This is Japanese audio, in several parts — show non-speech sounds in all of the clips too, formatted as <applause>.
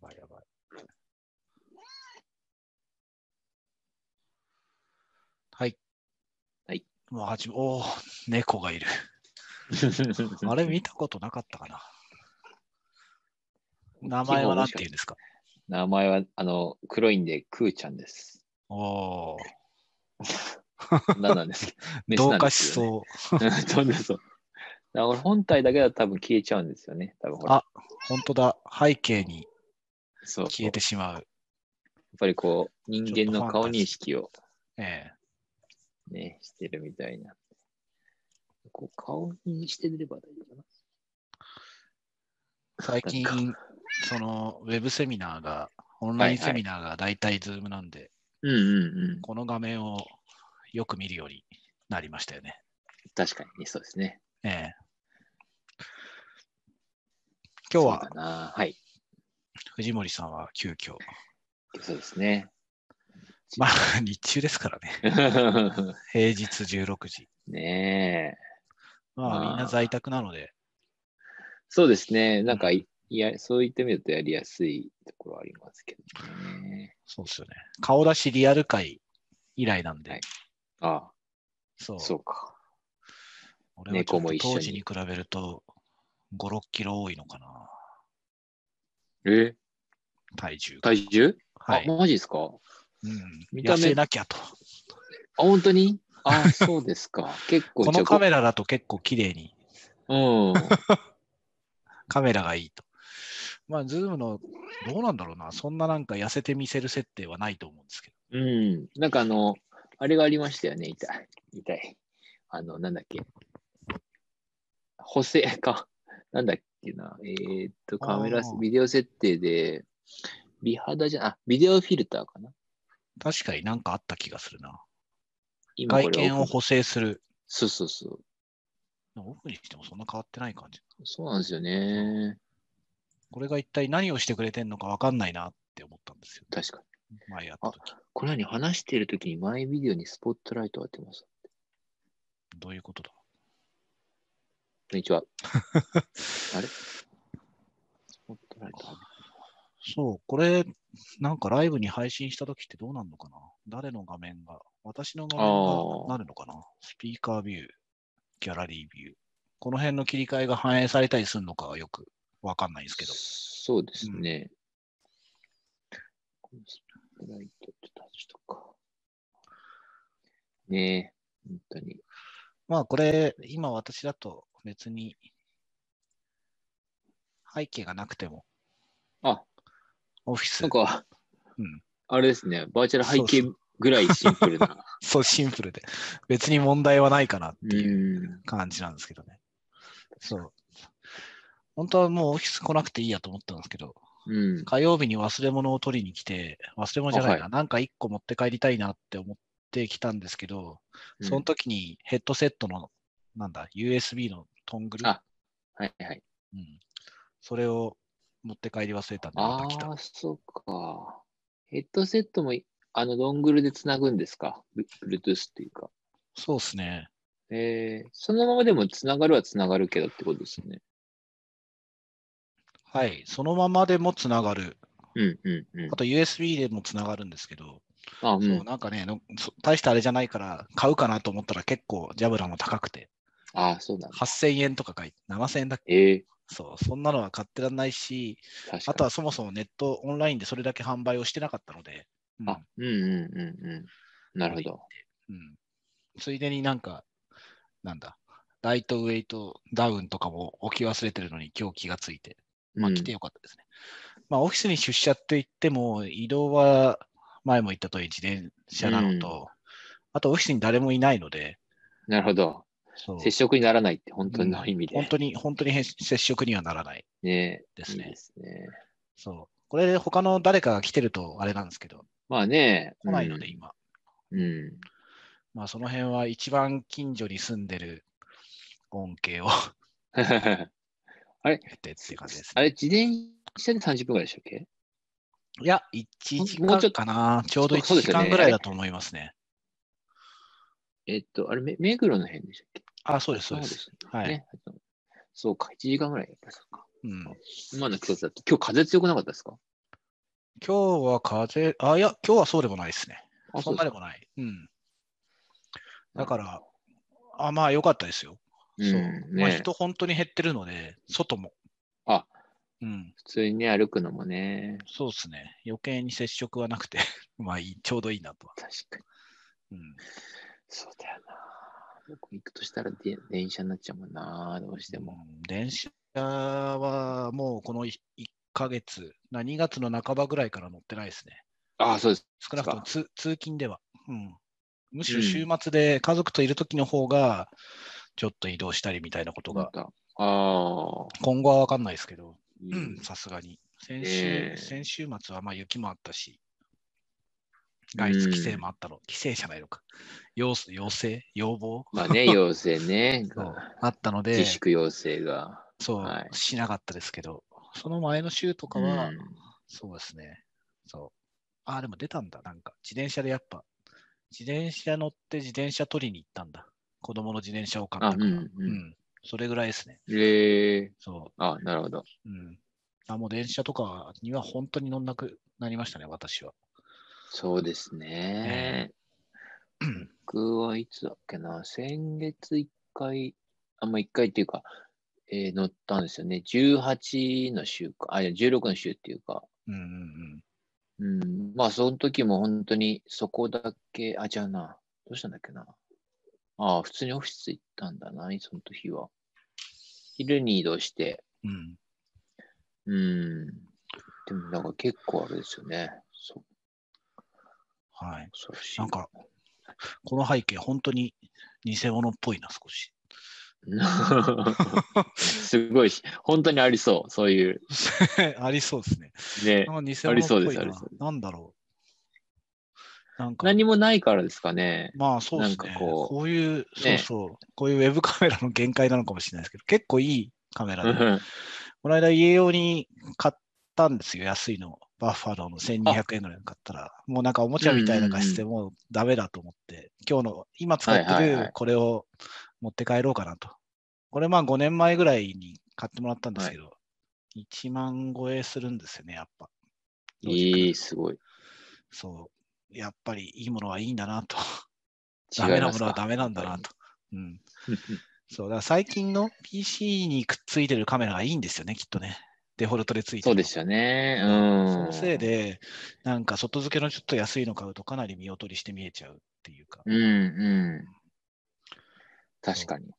ばいやばい。はい。はい。もうはじめ、おお、猫がいる。<laughs> あれ見たことなかったかな。名前は何て言うんですか？名前は、あの、黒いんで、クーちゃんです。おお、<laughs> 何なんですけど。<laughs> 同化しう。そう。そうです。そうだから本体だけだと多分消えちゃうんですよね。多分あ本当だ。背景にそう消えてしまう。やっぱりこう、人間の顔認識をええ。ね、してるみたいな。こう顔にしてれば大丈夫かな。最近その、ウェブセミナーが、オンラインセミナーが大体ズームなんで、うんうんうん。この画面をよく見るようになりましたよね。確かに、そうですね。ええ。今日は。はい。藤森さんは急遽、そうですね。まあ日中ですからね。<laughs> 平日16時。ねえ。まあまあみんな在宅なので、そうですね。なんかい、いや、そう言ってみるとやりやすいところはありますけどね。そうですよね。顔出しリアル会以来なんで、はいあそう。あ、そうか。俺は当時に比べると5、6キロ多いのかな。え？体重が。体重、はい。あ、マジですか？あ、うん、見た目？痩せなきゃと。本当に？あ、そうですか。<laughs> 結構このカメラだと結構綺麗に、うん。<laughs> カメラがいいと。まあ、ズームの、どうなんだろうな。そんななんか痩せて見せる設定はないと思うんですけど。うん。なんかあの、あれがありましたよね。痛い。痛い。あの、なんだっけ。補正か。なんだっけな。えーっと、カメラビデオ設定で、美肌じゃ、あ、ビデオフィルターかな。確かになんかあった気がするな。外見を補正する。そうそうそう。奥にしてもそんな変わってない感じ。そうなんですよね。これが一体何をしてくれてんのかわかんないなって思ったんですよ。確かに。前やった時。これ何話しているときにマイビデオにスポットライト当てます。どういうことだ？こんにちは。<laughs> あれ？スポットライト当てそう、これ、なんかライブに配信した時ってどうなるのかな？誰の画面が？私の画面がなるのかな？スピーカービュー、ギャラリービュー。この辺の切り替えが反映されたりするのかはよくわかんないんですけど。そうですね。このスポットライトちょっと外しとくか。ねえ、本当に。まあこれ、今私だと別に背景がなくても、あ、オフィスなん、か、うんあれですね、バーチャル背景ぐらいシンプルな。そうシンプルで、別に問題はないかなっていううん。感じなんですけどね。そう。本当はもうオフィス来なくていいやと思ったんですけど、うん。火曜日に忘れ物を取りに来て、忘れ物じゃないな、あはなんか一個持って帰りたいなって思ってきたんですけど、その時にヘッドセットの、なんだ、USB のトングル、あはいはい。うん、それを持って帰り忘れたんで、また来たああ、。そうか。ヘッドセットも、あの、ドングルでつなぐんですか ?Bluetooth っていうか。そうですね。えー、そのままでもつながるはつながるけどってことですよね。はい。そのままでもつながる。うんうんうんあ。と USB でもつながるんですけど、あ、う。そうんなんかね大したあれじゃないから買うかなと思ったら結構ジャブラも高くて、あそうなんだ。8000円とか書いて、7000円だっけ？ええそう、そんなのは買ってらんないし。あとはそもそもネット、オンラインでそれだけ販売をしてなかったので、うんあ、うんうんうんうん。なるほど。うん、ついでになんか、なんだ、ライトウェイトダウンとかも置き忘れてるのに今日気がついて、まあうん来てよかったですね。まあオフィスに出社って言っても、移動は前も言った通り自転車なのと、あとオフィスに誰もいないので、なるほど。接触にならないって本当の意味で。本当に、本当にへ接触にはならないねですね。いいですね。そう。これで他の誰かが来てるとあれなんですけど、まあね。来ないので今。うん。うん。まあその辺は一番近所に住んでる恩恵を <laughs> あれ得てっていう感じです、あれ、自転車で30分ぐらいでしたっけ？いや、1時間かな。ちょうど1時間ぐらいだと思いますね。えっと、あれ、め目黒の辺でしたっけ？あ、そうです、そうです。す。はい。ね。そうか、1時間ぐらいやっぱりそうか。うん、今の季節だと、今日風強くなかったですか？今日は風、あ、いや、今日はそうでもないですね。あそんなでもない。うん。だから、あ、まあ良かったですよ。うそう。ん、まあね人本当に減ってるので、外も。あ、うん。普通にね、歩くのもね、そうですね。余計に接触はなくて、<laughs> まあいい、ちょうどいいなとは。確かに。うん。そうだよな。僕行くとしたらで電車になっちゃうもんな、どうしても。うん電車はもうこの1ヶ月、な2月の半ばぐらいから乗ってないですね。ああ、そうです。少なくとも通通勤では。うん。むしろうん週末で家族といる時の方が、ちょっと移動したりみたいなことが。ああ、今後は分かんないですけど、さすがに。先週、ええ先週末はまあ雪もあったし、外出規制もあったの。規制じゃないのか。要要請？要望？まあね、<laughs> 要請ね。あったので自、粛要請が。そう、はいしなかったですけど、その前の週とかは、うんそうですね。そう。ああ、でも出たんだ。なんか、自転車でやっぱ、自転車乗って自転車取りに行ったんだ。子供の自転車を買ったから。あううんん、うんそれぐらいですね。ええそあ、なるほど。う。うん。あ、もう電車とかには本当に乗んなくなりましたね、私は。そうですね。僕はいつだっけな、先月1回、あんま1回っていうか、えー乗ったんですよね。18の週か、あ、いや、16の週っていうか、うんうんうん、まあ、その時も本当にそこだけ、あ、じゃあな、どうしたんだっけな？ああ、普通にオフィス行ったんだな、その時は。昼に移動して、うん。うん。うん。でもなんか結構あれですよね。そう、はい。なんか、この背景、本当に偽物っぽいな、少し。<laughs> すごいし、本当にありそう、そういう。<laughs> ありそうですね。ね、ありそうですありそうですなんだろう。なんか、何もないからですかね。まあそうですね。こうこういう、そうねそう、こういうウェブカメラの限界なのかもしれないですけど、結構いいカメラで、うんこの間家用に買ったんですよ、安いの。バッファローの1200円ぐらいの買ったら、もうなんかおもちゃみたいな画質でもうダメだと思って、今日の、今使ってはいはいはいるこれを持って帰ろうかなと。これまあ5年前ぐらいに買ってもらったんですけど、1万超えするんですよね、やっぱ。いい、すごい。そう。やっぱりいいものはいいんだなと。違ダメなものはダメなんだな。と。うん。そう、だから最近の PC にくっついてるカメラがいいんですよね、きっとね。デフォルトでついてる。そうですよね。うん。そのせいで、なんか外付けのちょっと安いの買うとかなり見劣りして見えちゃうっていうか。うんうん。確かに。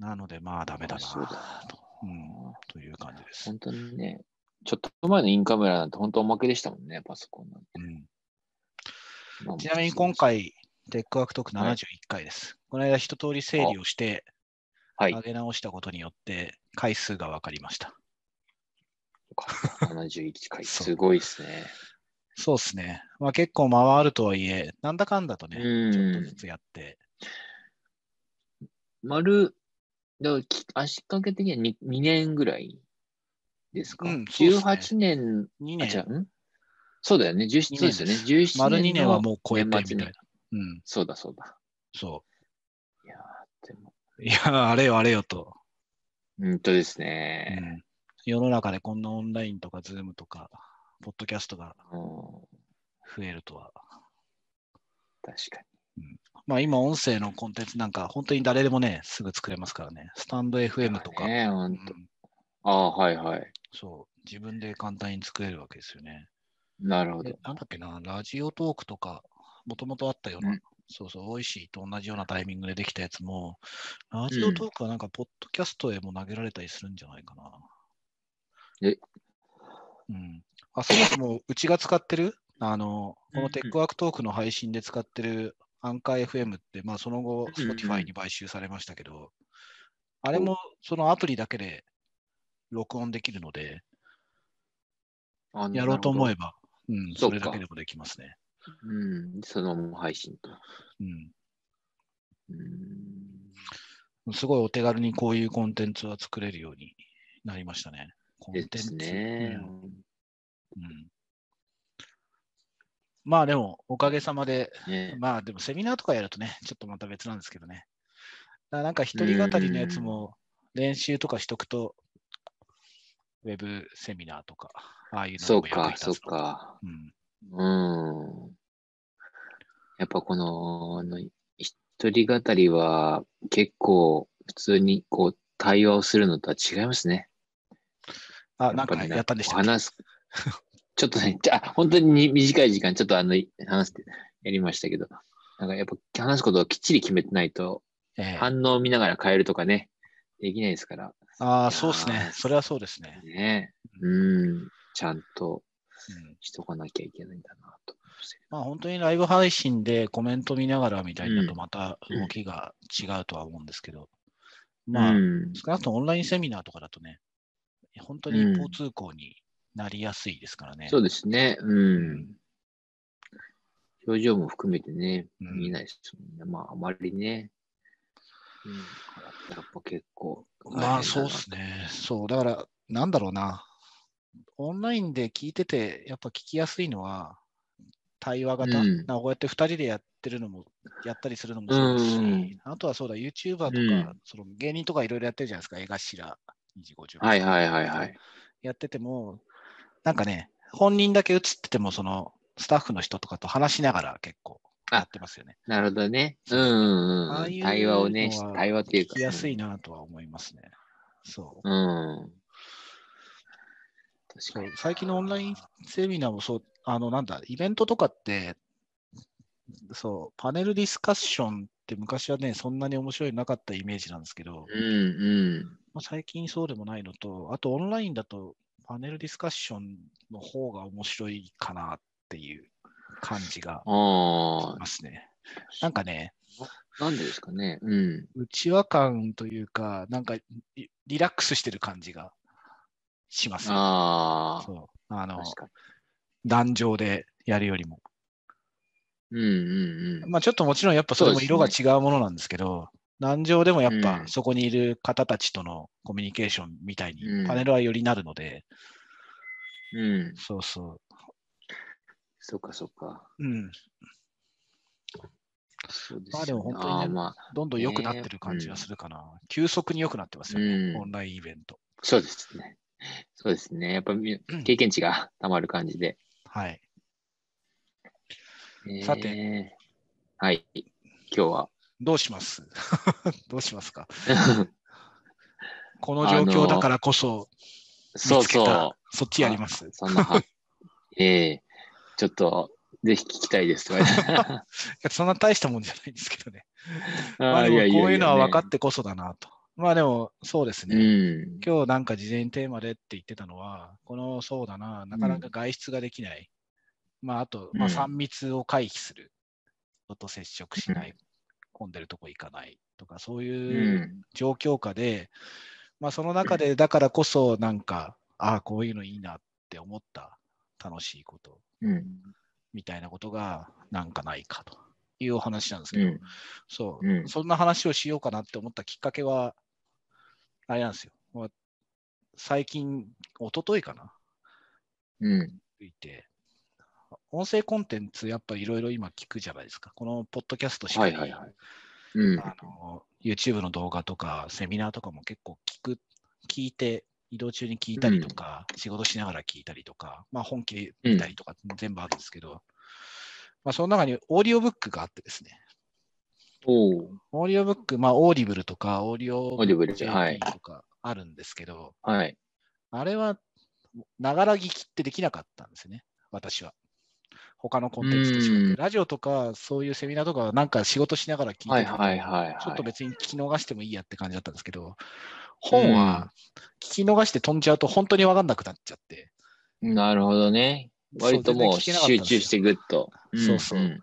なので、まあダメだなそうだと、うん。という感じです。本当にね、ちょっと前のインカメラなんて本当おまけでしたもんね、パソコンなんて。うん、まあちなみに今、回、テックワークトークはい71回です。この間一通り整理をして、はい。上げ直したことによって回数が分かりました。71回、すごいですね。そうですね。まあ結構回るとはいえ、なんだかんだとね、うんちょっとずつやって、丸、だからき足掛け的には 2, 2年ぐらいですか、うんそうっすね ?18 年、2あ、違年、う、んそうだよね。17そうですよね。17丸2年はもう超えてみたいな。うん、そうだそうだ。そいやーでも、う。いや、あれよあれよと。本当ですうね。ん、世の中でこんなオンラインとか、ズームとか、ポッドキャストがうん、増えるとは。確かまあ今、音声のコンテンツなんか、本当に誰でもね、すぐ作れますからね。スタンドに。FM とか、ね、う本当。んああ、はいはい。そう、自分で簡単に作れるわけですよね。なるほどで。なんだっけな、ラジオトークとか、もともとあったような、うんそうそう、オイシーと同じようなタイミングでできたやつも、ラジオトークはなんか、ポッドキャストへも投げられたりするんじゃないかな。え？うん。あ、そもそも、うちが使ってる、あの、このテックワークトークの配信で使ってるアンカー FM って、まあ、その後、Spotify に買収されましたけど、あれもそのアプリだけで録音できるので、あやろうと思えば。ば、うん、それだけでもできますね。うん、そのまま配信と。うん。うん、すごいお手軽にこういうコンテンツは作れるようになりましたね。コンテンツですね。うんうんまあでも、おかげさまで、ねまあでもセミナーとかやるとね、ちょっとまた別なんですけどね。なんか一人語りのやつも練習とかしとくと、ウェブセミナーとかああいうのも役に立つのそうか。うん。うん。やっぱこの、あの一人語りは結構普通にこう対話をするのとは違いますね。あ、なんかねやったんでした話す。<laughs> ちょっとね、じゃあ本当に短い時間、ちょっとあの、話して、やりましたけど、なんかやっぱ話すことをきっちり決めてないと、ええ反応を見ながら変えるとかね、できないですから。ああ、そうですね。それはそうですね。ね。うん。ちゃんとうんしとかなきゃいけないんだなとまあ本当にライブ配信でコメント見ながらみたいだうんとまた動きが違うとは思うんですけど、ど。まあ、うん少なくともオンラインセミナーとかだとね、本当に一方通行になりやすいですからね。そうですね。うん。表情も含めてね、うん見えないですもんね。まあ、あまりね。うん。やっぱ結構。まあそうですね。そう、だから、なんだろうな。オンラインで聞いてて、やっぱ聞きやすいのは、対話型。うんこうやって2人でやってるのも、やったりするのもそうですし、うんあとはそうだ、YouTuber とか、うんその芸人とかいろいろやってるじゃないですか、江頭2時50はいはいはいはい。やってても、なんかね、本人だけ映ってても、そのスタッフの人とかと話しながら結構やってますよね。なるほどね。うんうんうん。ああいう対話をね対話っていうか。聞きやすいなとは思いますね。そう。うん。確かに。最近のオンラインセミナーもそう、あの、なんだ、イベントとかって、そう、パネルディスカッションって昔はね、そんなに面白いなかったイメージなんですけど、うんうん。まあ、最近そうでもないのと、あとオンラインだとパネルディスカッションの方が面白いかなっていう感じがあしますね。なんかね、あ、なんでですかね。うん。内輪感というか、なんかリリラックスしてる感じがしますよ。ああ、そうあの壇上でやるよりも。に。うんうんうん。まあちょっともちろんやっぱそれも色がそ違うものなんですけど、壇上でもやっぱうんそこにいる方たちとのコミュニケーションみたいにうんパネルはよりなるので、うん。そうそそっかそっか。う。うん。そうですまあでも本当にねまあ、どんどん良くなってる感じがするかな。急速に良くなってますよね、うんオンラインイベント。そうですね。そうですね。やっぱ <clears throat> 経験値がたまる感じで。はい。えーさて。はい。今日は。どうします？<laughs> どうしますか？<laughs> この状況だからこそそう見つけた、そそっちやりますう。。そんなは、<laughs> ええちょっと、ぜひ聞きたいですとやそんな大したもんじゃないんですけどね。あまあでもこういうのは分かっねてこそだなと。まあでもそうですね。うん。今日なんか事前にテーマでって言ってたのは、このそうだな、なかなか外出ができない。まああと、まあ、うん3密を回避する。人と接触しない。う混んでるとこ行かないとか、そうう。いうん状況下で、まあその中でだからこそなんか、ああ、こういうのいいなって思った楽しいことうん。みたいなことがなんかないかというお話なんですけど、うん。そう、うんそんな話をしようかなって思ったきっかけは、あれなんですよ。最近、一昨日かなうん。いて、音声コンテンツやっぱいろいろ今聞くじゃないですか。このポッドキャストしかり、はいはいはい。うん。あの YouTube の動画とかセミナーとかも結構聞く、聞いて、移動中に聞いたりとか、仕事しながら聞いたりとか、まあ本気で見たりとか全部あるんですけど、まあその中にオーディオブックがあってですね、おお。オーディオブック、まあ Audible とか、オーディオ Audible とかあるんですけど、はい。あれは、ながら聞きってできなかったんですよね、私は。他のコンテンツと違って。うんラジオとか、そういうセミナーとかは、なんか仕事しながら聞いてはいはいはいはい。ちょっと別に聞き逃してもいいやって感じだったんですけど、本は？聞き逃して飛んじゃうと本当に分かんなくなっちゃって。なるほどね。割ともう集中してぐっと。そうそうん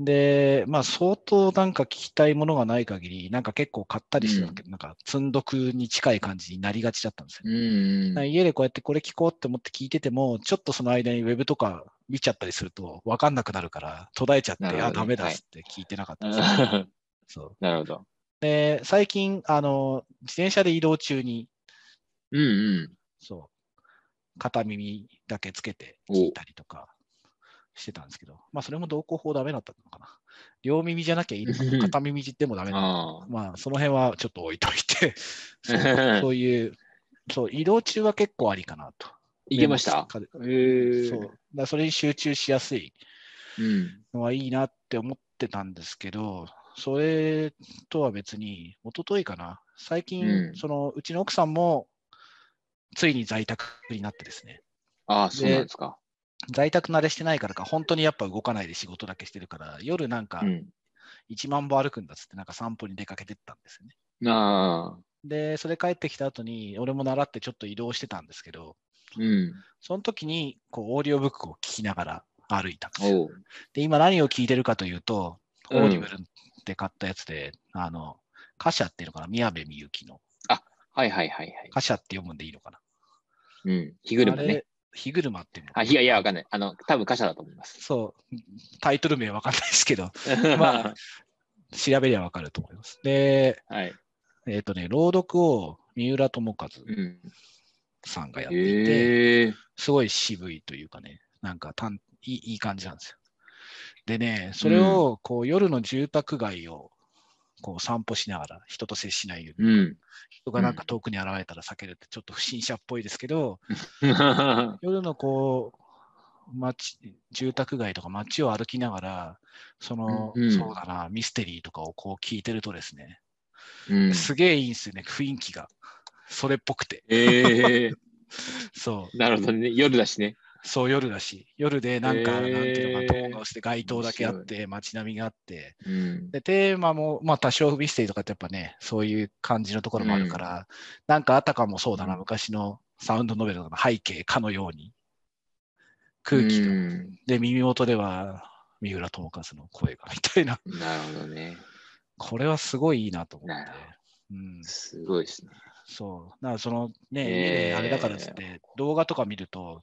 で、まあ相当なんか聞きたいものがない限り、なんか結構買ったりしてたけど、なんか積んどくに近い感じになりがちだったんですよね。うん。家でこうやってこれ聞こうって思って聞いてても、ちょっとその間にウェブとか見ちゃったりすると分かんなくなるから、途絶えちゃって、ねあ、ダメだっつって聞いてなかったんですよ、そう <laughs> なるほど。で、最近、あの、自転車で移動中に、うんうん。そう、片耳だけつけて聞いたりとかしてたんですけど、まあそれも同行法ダメだったのかな。両耳じゃなきゃいいのかな。片耳でもダメなのかな。まあその辺はちょっと置いといて、<laughs> そうそういう、そう、移動中は結構ありかなといけました？えそう。だそれに集中しやすいうん。のはいいなって思ってたんですけど、それとは別に、一昨日かな、最近、うんそのうちの奥さんもついに在宅になってですね、ああ、そうなんですか。在宅慣れしてないからか、本当にやっぱ動かないで仕事だけしてるから、夜なんかうん。1万歩歩くんだっつって、なんか散歩に出かけてったんですよね。ああ。で、それ帰ってきた後に、俺も倣ってちょっと移動してたんですけど、うん。その時にこうオーディオブックを聞きながら歩いたんですよ。で、今何を聞いてるかというと、オうんーディブルで買ったやつで、あの、火車っていうのかな、宮部みゆきの。はいはいはいはい。火車って読むんでいいのかな？うん。火車ね。火車っていうの。あ、いやいや、わかんない。あの、多分火車だと思います。そう、タイトル名わかんないですけど、<laughs> まあ調べりゃわかると思います。で、はい。えっ、とね、朗読を三浦友和うん。さんがやっていて、へえ。すごい渋いというかね、なんかたんいいいい感じなんですよ。でね、それをこう夜の住宅街をこう散歩しながら、人と接しないように、うん。人がなんか遠くに現れたら避けるってちょっと不審者っぽいですけど、は <laughs> 夜のこう、街、住宅街とか街を歩きながら、その、うんそうだな、ミステリーとかをこう聞いてるとですね、うん。すげえいいんですよね、雰囲気が。それっぽくて。ええ。<laughs> そう。なるほどね。夜だしね。そう、夜だし、夜でなんか、へーなんていうのかして街灯だけあって、街並みがあって、うん。で、テーマも、まあ多少ミステリーとかってやっぱね、そういう感じのところもあるから、なんかあたかもそうだな、うん昔のサウンドノベルの背景かのように、空気が、うんで、耳元では三浦友和の声がみたいな、なるほどね。これはすごいいいなと思って。うん、すごいですね。そう。だからそのね、へーあれだからっつって、動画とか見ると、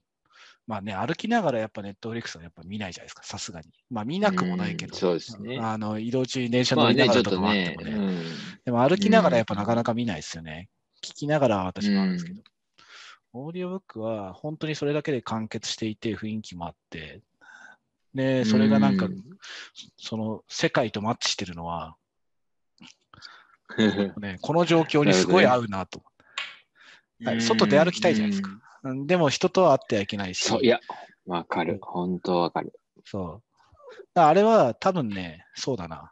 まあね、歩きながらやっぱネットフリックスはやっぱ見ないじゃないですか、さすがに。まあ見なくもないけど、うんそうですねあの移動中に電車まあね、乗りながらとかもあってねも。ね。うんでも歩きながらやっぱなかなか見ないですよね。聞きながらは私もあるんですけど。オーディオブックは本当にそれだけで完結していて雰囲気もあって、で、それがなんか、うんその世界とマッチしてるのは、<laughs> ね、この状況にすごい合うなと。はい外で歩きたいじゃないですかでも人とは会ってはいけないし、そう、いや、わかる。本当わかる。そう。あれは多分ね、そうだな。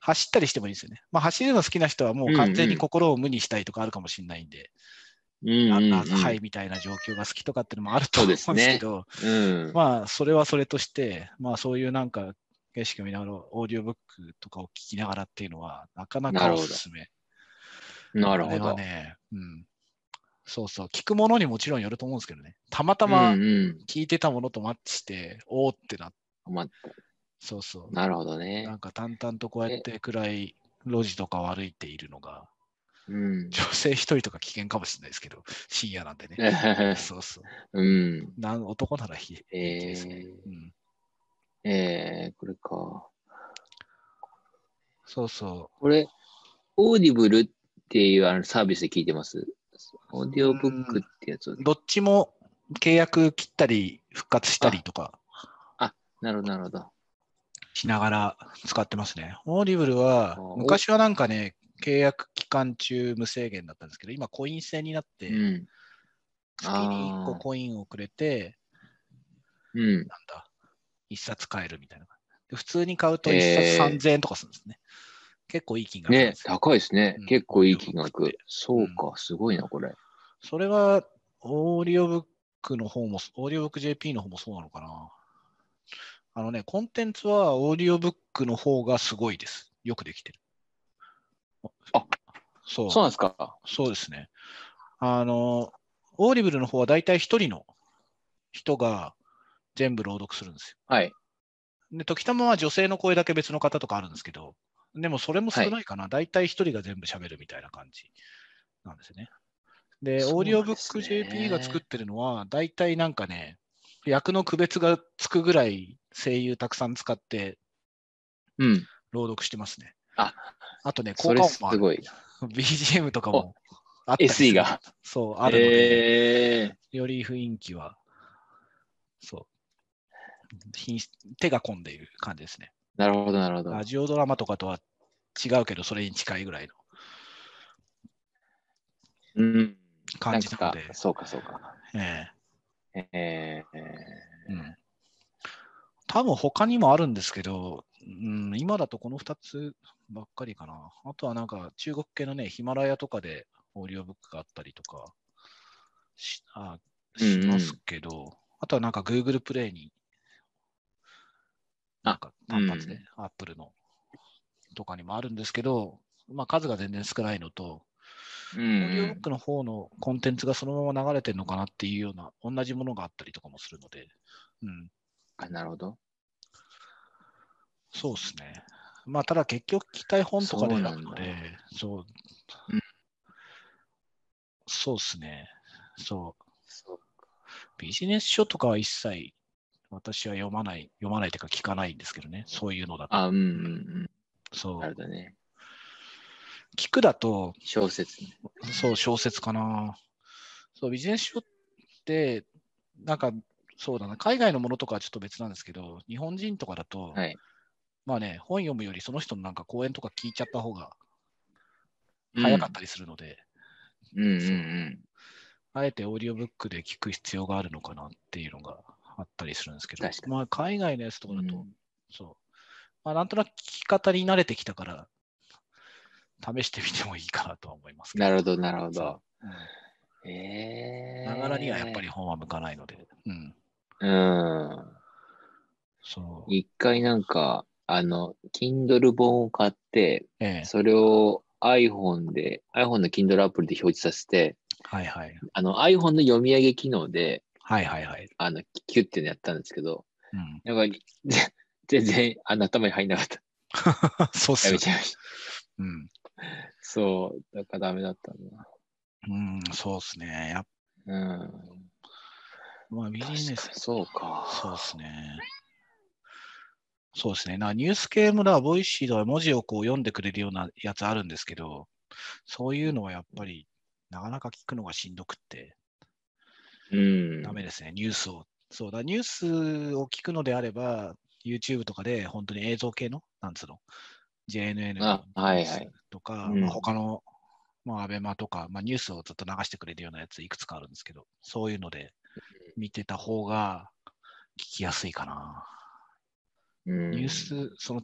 走ったりしてもいいですよね。まあ走るの好きな人はもう完全に心を無にしたいとかあるかもしれないんで、うんうんランナーズハイみたいな状況が好きとかっていうのもあると思うんですけど、うん。まあそれはそれとして、まあそういうなんか景色を見ながらオーディオブックとかを聞きながらっていうのはなかなかおすすめ。なるほど。ね、うん。そうそう、聞くものにもちろんよると思うんですけどね。たまたまうんうん聞いてたものとマッチして、おーってなって、まそうそう。なるほどねな。んか淡々とこうやって暗い路地とかを歩いているのが、うん。女性一人とか危険かもしれないですけど、深夜なんでね。<laughs> そうそう。うん。なん男ならひえですね、ーうん。えー、これか。そうそこれ、 Audible っていうあのサービスで聞いてます？オーディオブックってやつ。どっちも契約切ったり復活したりとかなるほど、なるほど。しながら使ってますね。 Audible はあ、昔はなんかね、契約期間中無制限だったんですけど、今コイン制になって、うん。月に1個コインをくれて、うん。なんだ、1冊買えるみたいな。で普通に買うと1へー冊3000円とかするんですね。結構いい金額ねで、すよ。高いですねうん。結構いい金。額そうか、すごいな、これ。それは、オーディオブックの方も、オーディオブック JP の方もそうなのかな。あのね、コンテンツはオーディオブックの方がすごいです。よくできてる。あそう。そうなんですか？そうですね。あの、 Audible の方は大体一人の人が全部朗読するんですはい。よ。で、時たまは女性の声だけ別の方とかあるんですけど、でもそれも少ないかな。大体一人が全部喋るみたいな感じなんですよね。で、オーディオブック JP が作ってるのは、大体なんかね、役の区別がつくぐらい声優たくさん使ってうん。朗読してますね。あ、あとね、効果音も。すごい。<laughs> BGM とかもあった SE が。そう、あるので、えより雰囲気は、そう、品質手が込んでいる感じですね。ー、なるほど、なるほど。ラジオドラマとかとは違うけど、それに近いぐらいのうん。感じなのでんか、そうか、そうか。えええうん。多分他にもあるんですけど、うん、今だとこの2つばっかりかな。あとはなんか中国系のね、ヒマラヤとかでオーディオブックがあったりとかしあしますけど、あとはなんか Google プレイに、なんか単発で、Apple のとかにもあるんですけど、まあ数が全然少ないのと、うオーディオブッん。クの方のコンテンツがそのまま流れてるのかなっていうような、同じものがあったりとかもするので、うん、あ、なるほど。そうですね。まあ、ただ結局、聞きたい本とかでそうなんだあるので、そううん。そうですね。そう。そうビジネス書とかは一切、私は読まない、読まないというか聞かないんですけどね。そういうのだと。あ、うんうんうん。そう。なるほどね。聞くだと、小説ね。そう、小説かな。そう、ビジネス書って、なんか、そうだな、海外のものとかはちょっと別なんですけど、日本人とかだと、はい。まあね、本読むよりその人のなんか講演とか聞いちゃった方がうん早かったりするので、うんうんうん。あえてオーディオブックで聞く必要があるのかなっていうのがあったりするんですけどまあ海外のやつとかだと、うんそう。まあなんとなく聞き方に慣れてきたから、試してみてもいいかなとは思います。なるほど、なるほど。そううんええながらにはやっぱり。本は向かないので。うん。うん。そう。一回なんか、あの、Kindle 本を買って、ええ。それを iPhone で、iPhone の Kindle アプリで表示させて、はいはい。あの iPhone の読み上げ機能で、はいはいはい。あの、キュッてやったんですけど、うん。やっぱり、ぜ <laughs> 全然、あの、頭に入んなかった。<laughs> そうっすよねやめちゃいました。うん。そう、だからダメだったんだ。うん、そうっすね。やっうん。まあビジネスそうか。そうですね。そうですね。なニュース系もだ、 Voicy では文字をこう読んでくれるようなやつあるんですけど、そういうのはやっぱりなかなか聞くのがしんどくってうん。ダメですね。ニュースを。そうだ、ニュースを聞くのであれば、YouTube とかで本当に映像系の、なんつうの、JNN のあはいはいまあ、他の、まあ、アベマとか、まあ、ニュースをずっと流してくれるようなやついくつかあるんですけど、そういうので見てた方が聞きやすいかな。うんニュース、その、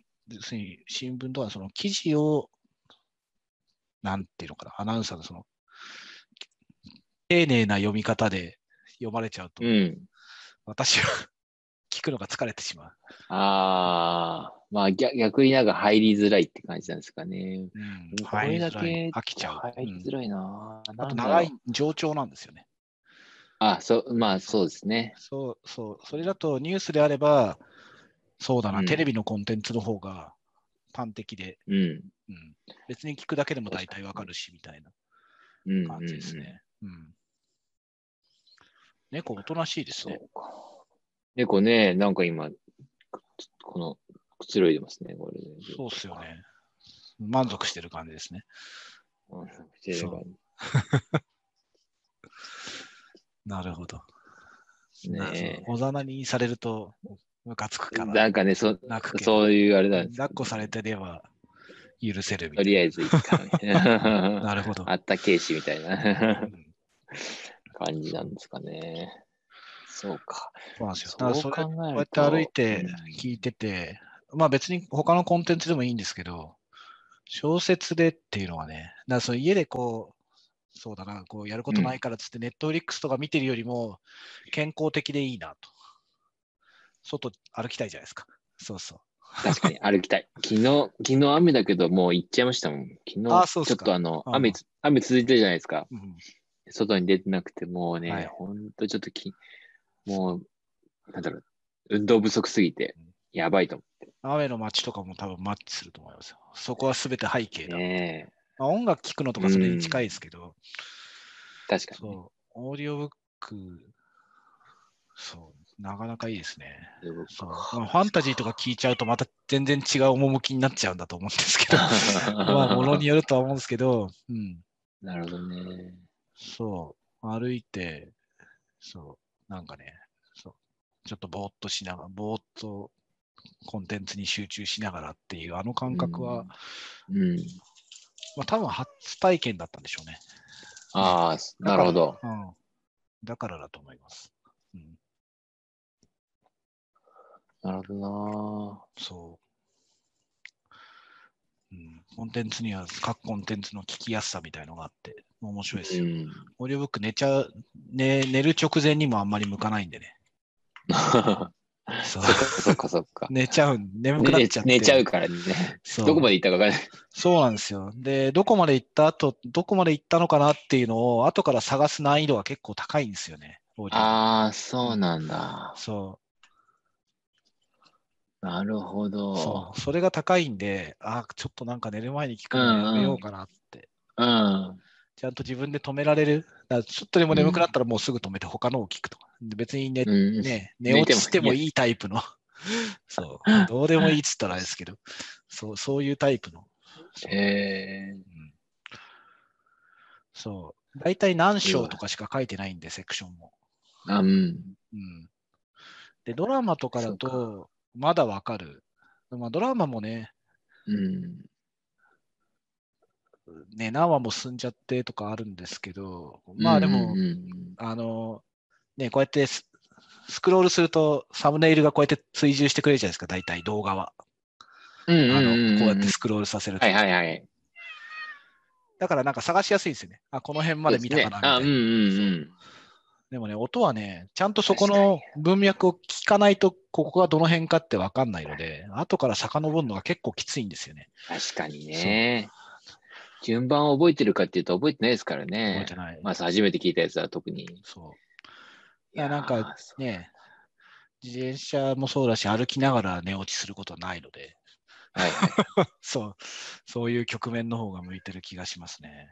新聞とかその記事を、なんていうのかな、アナウンサーのその、丁寧な読み方で読まれちゃうと、うん。私は <laughs> 聞くのが疲れてしまう。ああ、まあ逆逆になんか入りづらいって感じなんですかね。うん、これだけ飽きちゃう。入りづらいな。うんあと長い、冗長なんですよね。あ、そう、まあそうですね。そう、そう。それだとニュースであれば、そうだな、うんテレビのコンテンツの方が端的で、うん。うん、別に聞くだけでも大体わかるし、みたいな感じですね。うん。猫、おとなしいですね。猫ね、なんか今、この、くつろいでますね、これ。そうっすよね。満足してる感じですね。うん。してる感なるほど。じねおざなりにされると、ムカつくから、なんかね、そそういうあれなんです抱っこされてれば許せるみたいとりあえずいいかな。な。<laughs> なるほど。あったけいしみたいなうん感じなんですかね。そうか。そうなんですよ。そうだからそれ考えるとこうやって歩いてうん聞いてて、まあ別に他のコンテンツでもいいんですけど、小説でっていうのはね、だその家でこう、そうだな、こうやることないからっつって、ネットフリックスとか見てるよりも健康的でいいなと。外歩きたいじゃないですか。そうそう。確かに歩きたい。昨日、昨日雨だけど、もう行っちゃいましたもん。昨日、ちょっとあの、うん雨つ、雨続いてるじゃないですか。うん外に出てなくて、もうね、はいほんとちょっとき、もう、なんだろう、運動不足すぎて、やばいと思雨の街とかも多分マッチすると思いますよ。そこは全て背景ってだ。ね。まあ、音楽聴くのとかそれに近いですけど、確かにね。そう、オーディオブック、そう、なかなかいいですね。そうまあ、ファンタジーとか聞いちゃうとまた全然違う趣になっちゃうんだと思うんですけど、<laughs> まあ、ものによるとは思うんですけど、うん、なるほどね。そう、歩いて、そう、なんかね、そう、ちょっとぼーっとしながら、ぼーっとコンテンツに集中しながらっていう、あの感覚は、うん。まあ、多分初体験だったんでしょうね。ああ、なるほど。うん。だからだと思います。うん、なるほどなそう。うん、コンテンツには各コンテンツの聞きやすさみたいのがあって、面白いですよ。うん。オーディオブック寝ちゃう、ね、寝る直前にもあんまり向かないんでね。そそうっかそっかそっか。寝ちゃう、眠くなっ寝ちゃって。寝ちゃうからね。そうどこまで行ったか分からない。そうなんですよ。で、どこまで行った後、どこまで行ったのかなっていうのを、後から探す難易度が結構高いんですよね。ああ、そうなんだ。そなるほう、ど。そう。それが高いんで、あちょっとなんか寝る前に聞くのやめようかなって。うん。ちゃんと自分で止められる。だちょっとでも眠くなったらもうすぐ止めて他のを聞くとか。で別に寝,、うん。ね、寝落ちしてもいいタイプの。<laughs> そう。<laughs> どうでもいいっつったらあれですけど、そうそういうタイプの。へえ。うんそう。大体何章とかしか書いてないんで、セクションも。あ、うん。うん。で、ドラマとかだと、まだわかる。まあ、ドラマもね、うん。ね、何話も進んじゃってとかあるんですけど、まあでも、うんうんあの、ね、こうやってススクロールすると、サムネイルがこうやって追従してくれるじゃないですか、大体動画は。うんうんあうんうんのこうやってスクロールさせると。はいはいはい。だからなんか探しやすいですよね。あ、この辺まで見たかなみたいな。あ、うんうんうん。でもね、音はね、ちゃんとそこの文脈を聞かないと、ここがどの辺かって分かんないので、後から遡るのが結構きついんですよね。確かにね。順番を覚えてるかっていうと覚えてないですから覚えねて。ない。まず初めて聞いたやつは特に。そう。いや、なんーか、ね、自転車もそうだし、歩きながら寝落ちすることはないので、はいはい。<laughs> そう、そういう局面の方が向いてる気がしますね。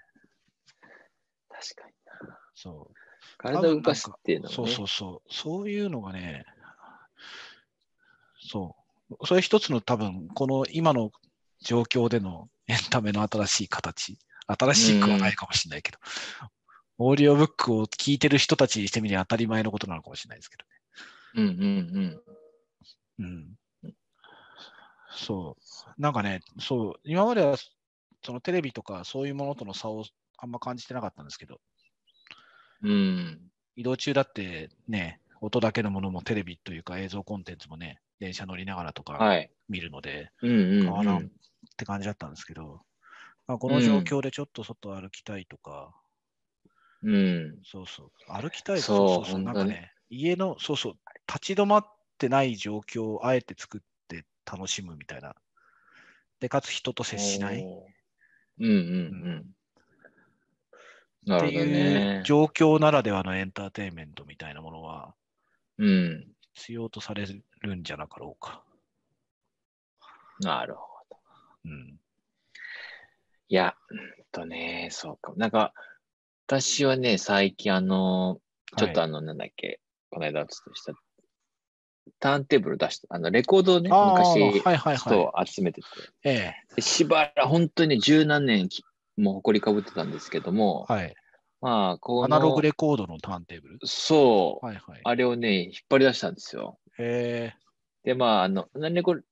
確かにな。そう。体を動かすっていうのはね。そうそうそう。そういうのがね、そう。それ一つの多分、この今の状況でのエンタメの新しい形。新しくはないかもしれないけど、オーディオブックを聞いてる人たちにしてみれば当たり前のことなのかもしれないですけうんうんど。うん。そう。なんかね、そう、今まではそのテレビとかそういうものとの差をあんま感じてなかったんですけど、うん。うん。移動中だってね、音だけのものもテレビというか映像コンテンツもね、電車乗りながらとかはい。見るので、うんうん、変わらんっうん。て感じだったんですけど、まあ、この状況でちょっと外歩きたいとか、うん。そうそう、歩きたいそうそうなん本当にかね、家の、そうそう、立ち止まってない状況をあえて作って楽しむみたいな。で、かつ人と接しないっおー。うんうんうん。なてるほどいうね。状況ならではのエンターテインメントみたいなものはうん。必要とされるんじゃなかろうか。なるほど。うん。いや、うんとね、そうか。なんか、私はね、最近あの、ちょっとはいあの、なんだっけ、この間お伝えした、ターンテーブル出した、あの、レコードをね、昔、はいはい人はい。を集めてて、ええ、でしばらく、本当に十何年きもう誇りかぶってたんですけども、はい。まあ、この、アナログレコードのターンテーブル？そう、はいはい。あれをね、引っ張り出したんですよ。へえ。で、まあ、あの、何レコレ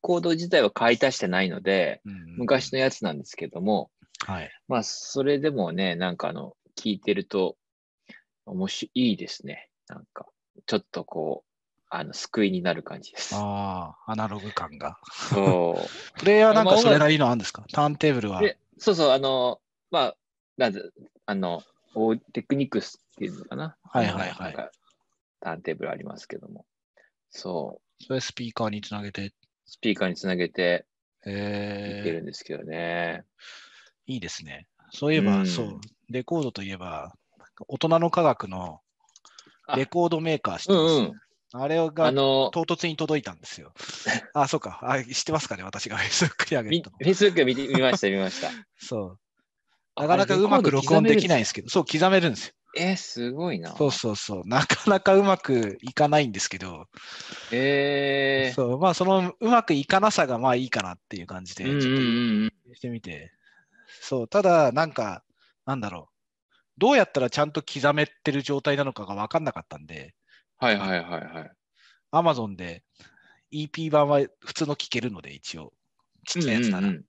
コード自体は買い足してないので、うんうん昔のやつなんですけども、はい。まあ、それでもね、なんかあの、聞いてると、面白いいいですね。なんか、ちょっとこう、あの、救いになる感じです。ああ、アナログ感が。そう。<laughs> プレイヤーなんまあかそれなりのあるんですか？ターンテーブルは。で、そうそう、あの、まあ、なんで、あの、オーテクニクスっていうのかな。はいはいはいターンテーブルありますけども。そう。それスピーカーにつなげて。スピーカーにつなげていってえるんですけどね。ー、いいですね。そういえば、うんそう、レコードといえば、大人の科学のあレコードメーカー知ってます、うんうん。あれあがの、唐突に届いたんですよ。<laughs> あ、そうか。あ知ってますかね？私が Facebook に上げみたの。Facebook 見て見ました、見ました。<laughs> そう。なかなかうまく録音できないんですけど、そう、刻めるんですよ。えー、すごいな。そうそうそう。なかなかうまくいかないんですけど、えー。そう、まあ、そのうまくいかなさがまあいいかなっていう感じで、ちょっとうんうんうんうん。してみて。そう、ただ、なんか、なんだろう。どうやったらちゃんと刻めてる状態なのかが分かんなかったんで、はいはいはいはい。Amazon で EP 版は普通の聞けるので、一応。ちっちゃいやつなら。うんうんうん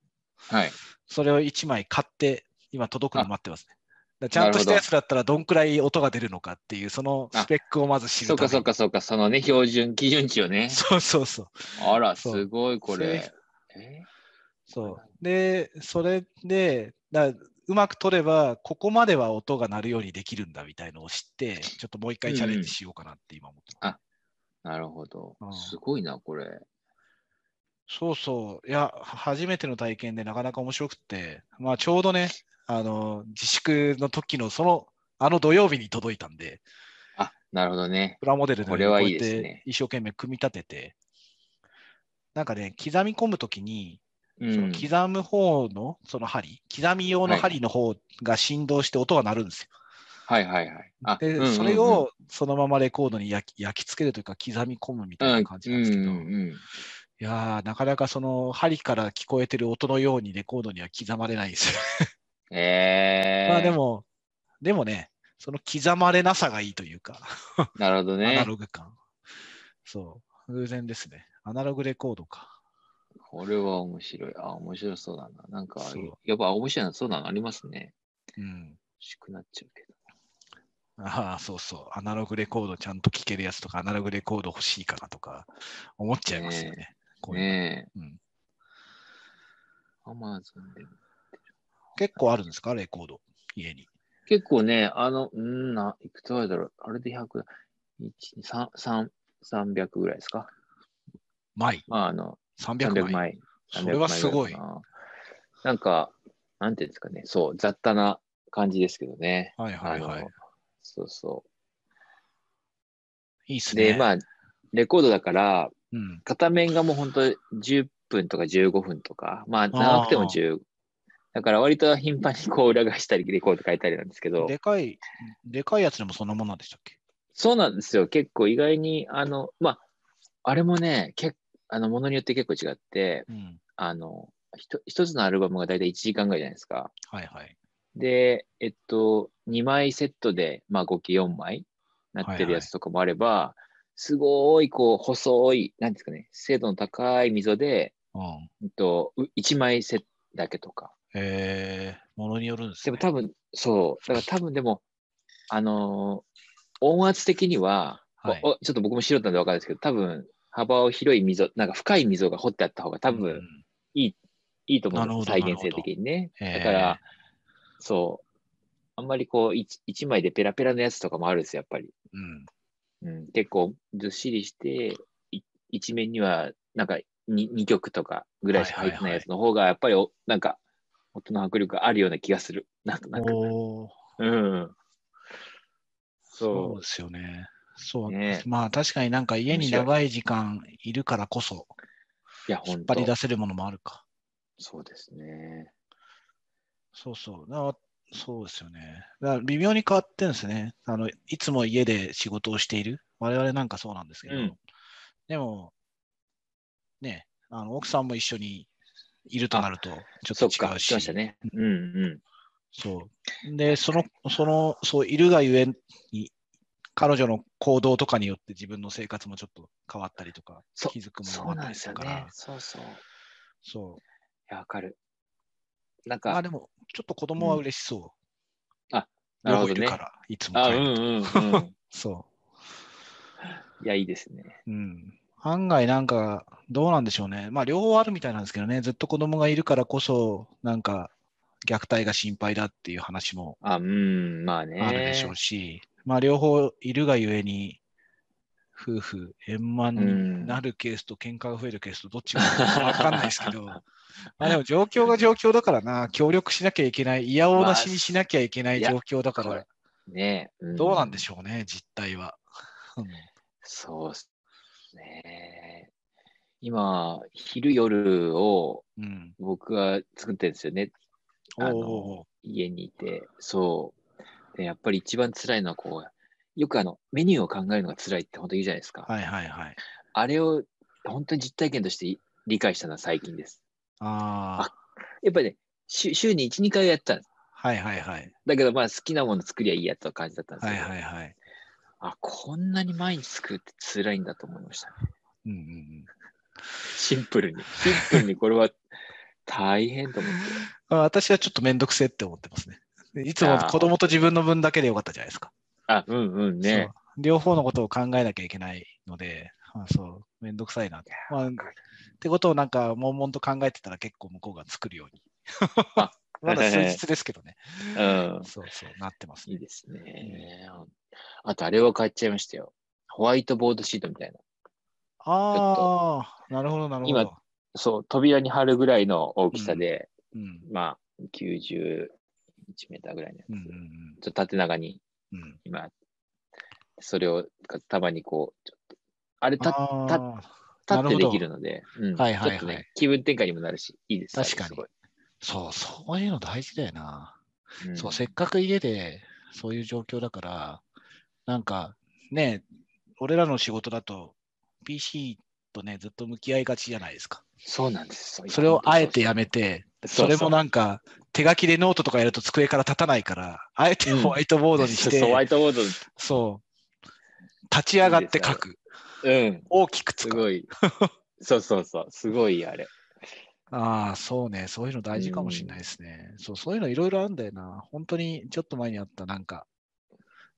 はい。それを1枚買って、今届くの待ってますね。だちゃんとしたやつだったらどんくらい音が出るのかっていう、そのスペックをまず知そうかそうかそうか、そのね、標準、基準値をね。そうそうそう。あら、すごいこれ。え？そう。で、それで、だうまく取れば、ここまでは音が鳴るようにできるんだみたいのを知って、ちょっともう一回チャレンジしようかなって今思ってます。なるほどうん。すごいな、これ。そうそう。いや、初めての体験でなかなか面白くって、まあちょうどね、あの、自粛の時のその、あの土曜日に届いたんで、あ、なるほどね。プラモデルでこれはいいですね一生懸命組み立てて、なんかね、刻み込むときに、そのうん。刻む方のその針、刻み用の針の方が振動して音が鳴るんですよ。はいはいはい。あで、うんうんうんそれをそのままレコードに焼き焼き付けるというか、刻み込むみたいな感じなんですけど、うんうんうんいやー、なかなかその針から聞こえてる音のようにレコードには刻まれないんですよ。えー、まあでも、でもね、その刻まれなさがいいというか、なるほどアナね。ログ感。そう、偶然ですね。アナログレコードか。これは面白い。あ、面白そうだな。なんかやっぱ面白いな、そうなのありますね。うん。欲しくなっちゃうけど。ああ、そうそう。アナログレコードちゃんと聴けるやつとか、アナログレコード欲しいかなとか、思っちゃいますよね。こういうのねえ。うん、アマゾンでも。結構あるんですか、レコード、家に。結構ね、あの、んーな、いくつあるだろう。あれで100、1、3、3、300ぐらいですか？枚、まあ、あの、300 300枚。枚。それはすごい300枚ぐらかな。なんか、なんていうんですかね、そう、雑多な感じですけどね。はいはいはい。そうそいいっすう。ね。で、まあ、レコードだから、うん、片面がもう本当10分とか15分とか、まあ長くても10。だから割と頻繁にこう裏返したりレコード変えたりなんですけど、でかい、でかいやつでもそんなもんなんでしたっけ？そうなんですよ。結構意外に、あの、まあ、あれもね、けあの、ものによって結構違って、うん。あの、ひと一つのアルバムが大体1時間ぐらいじゃないですか。はいはい。で、えっと、2枚セットで、まあ合計4枚なってるやつとかもあれば、すごいこう細い、なんですかね、精度の高い溝で、うん。えっと、う1枚セットだけとか。えー、ものによるんですね。でも多分、そう、だから多分でも、あのー音圧的には、はいちょっと僕も素人なんで分かるんですけど、多分、幅を広い溝、なんか深い溝が掘ってあった方が多分うんいいと思うんです再現性的にね。だから、そう、あんまりこう一、一枚でペラペラのやつとかもあるんですよ、やっぱり。うん。うん、結構ずっしりして、い一面にはなんか 2, 2曲とかぐらいしか入ってないやつの方が、やっぱりおなんか音の迫力があるような気がする。なんとなく。うん。そうそですよね。そう。ねまあ確かになんか家に長い時間いるからこそ、う。いや、引っ張り出せるものもあるか。そうですね。そうそう。だそうですよね。だから微妙に変わってるんですね。あの、いつも家で仕事をしている。我々なんかそうなんですけど、うんでも、ね、あの奥さんも一緒にいるとなると、ちょそっと違うし。来ましたね。うんうん。そう。で、その、その、そう、いるがゆえに、彼女の行動とかによって自分の生活もちょっと変わったりとか、そ気づくものがあったりですよねするから。。そうそう。いそう。や、わかる。なんか、まあでも、ちょっと子供は嬉しそう。あなるほどね両方いるから、いつもあ。うんうんうん。<laughs> そいや、いいですね。う。うん。案外なんか、どうなんでしょうね。まあ両方あるみたいなんですけどね、ずっと子供がいるからこそ、なんか、虐待が心配だっていう話もあ、うん、まあね。あるでしょうし、まあ両方いるがゆえに、夫婦円満になるケースと喧嘩が増えるケースとどっちがわかんないですけど、<laughs> まあでも状況が状況だからな、協力しなきゃいけない、いやおうなしにしなきゃいけないまあ状況だから、ねどうなんでしょょうね、実態は。うんそうっすね。今、昼夜をうん。僕は作ってるんですよね。おうおうあのおう家にいて。そう。で、やっぱり一番辛いのは、こう、よくあの、メニューを考えるのが辛いって本当言うじゃないですか。はいはいはい。あれを本当に実体験として理解したのは最近です。ああ、やっぱりね、週週に1、2回やってたんです。はいはいはい。だけど、まあ、好きなもの作りゃいいやと感じだったんですはいけど、はいはい。あ、こんなに毎日作るって辛いんだと思いましたね。うんうんうんシンプルに。シンプルにこれは大変と思って。ま <laughs> あ私はちょっとめんどくせえって思ってますね。いつも子供と自分の分だけでよかったじゃないですか。あ、うんうんね。両方のことを考えなきゃいけないので、まあ、そう、めんどくさいな。まあ、ってことをなんか、悶々と考えてたら結構向こうが作るように。<laughs> まだ数日ですけどね。うん。そうそう、なってますね。いいですね。あと、あれを買っちゃいましたよ。ホワイトボードシートみたいな。ああ、なるほど、なるほど。今そう、扉に貼るぐらいの大きさで、うん、まあ、91メーターぐらいのやつ。うんうんちょっと縦長に、うんうん。今、それをたまにこう、ちょっと、あれたあたー立ってできるので、うんはいはいはいちょっとね、気分転換にもなるし、いいです。確かにそう、そういうの大事だよな。うんそう、せっかく家でそういう状況だから、なんかね、俺らの仕事だと PC とね、ずっと向き合いがちじゃないですか。そうなんです。それをあえてやめて、それもななんか手書きでノートとかやると机から立たないから、あえてホワイトボードにして、そう、ホワイトボード、そう、立ち上がって書く。うん、大きく使う。すごい。そうそうそう、すごいあれ。ああ、そうね。そういうの大事かもしれないですね。そう、そういうのいろいろあるんだよな。本当にちょっと前にあったなんか、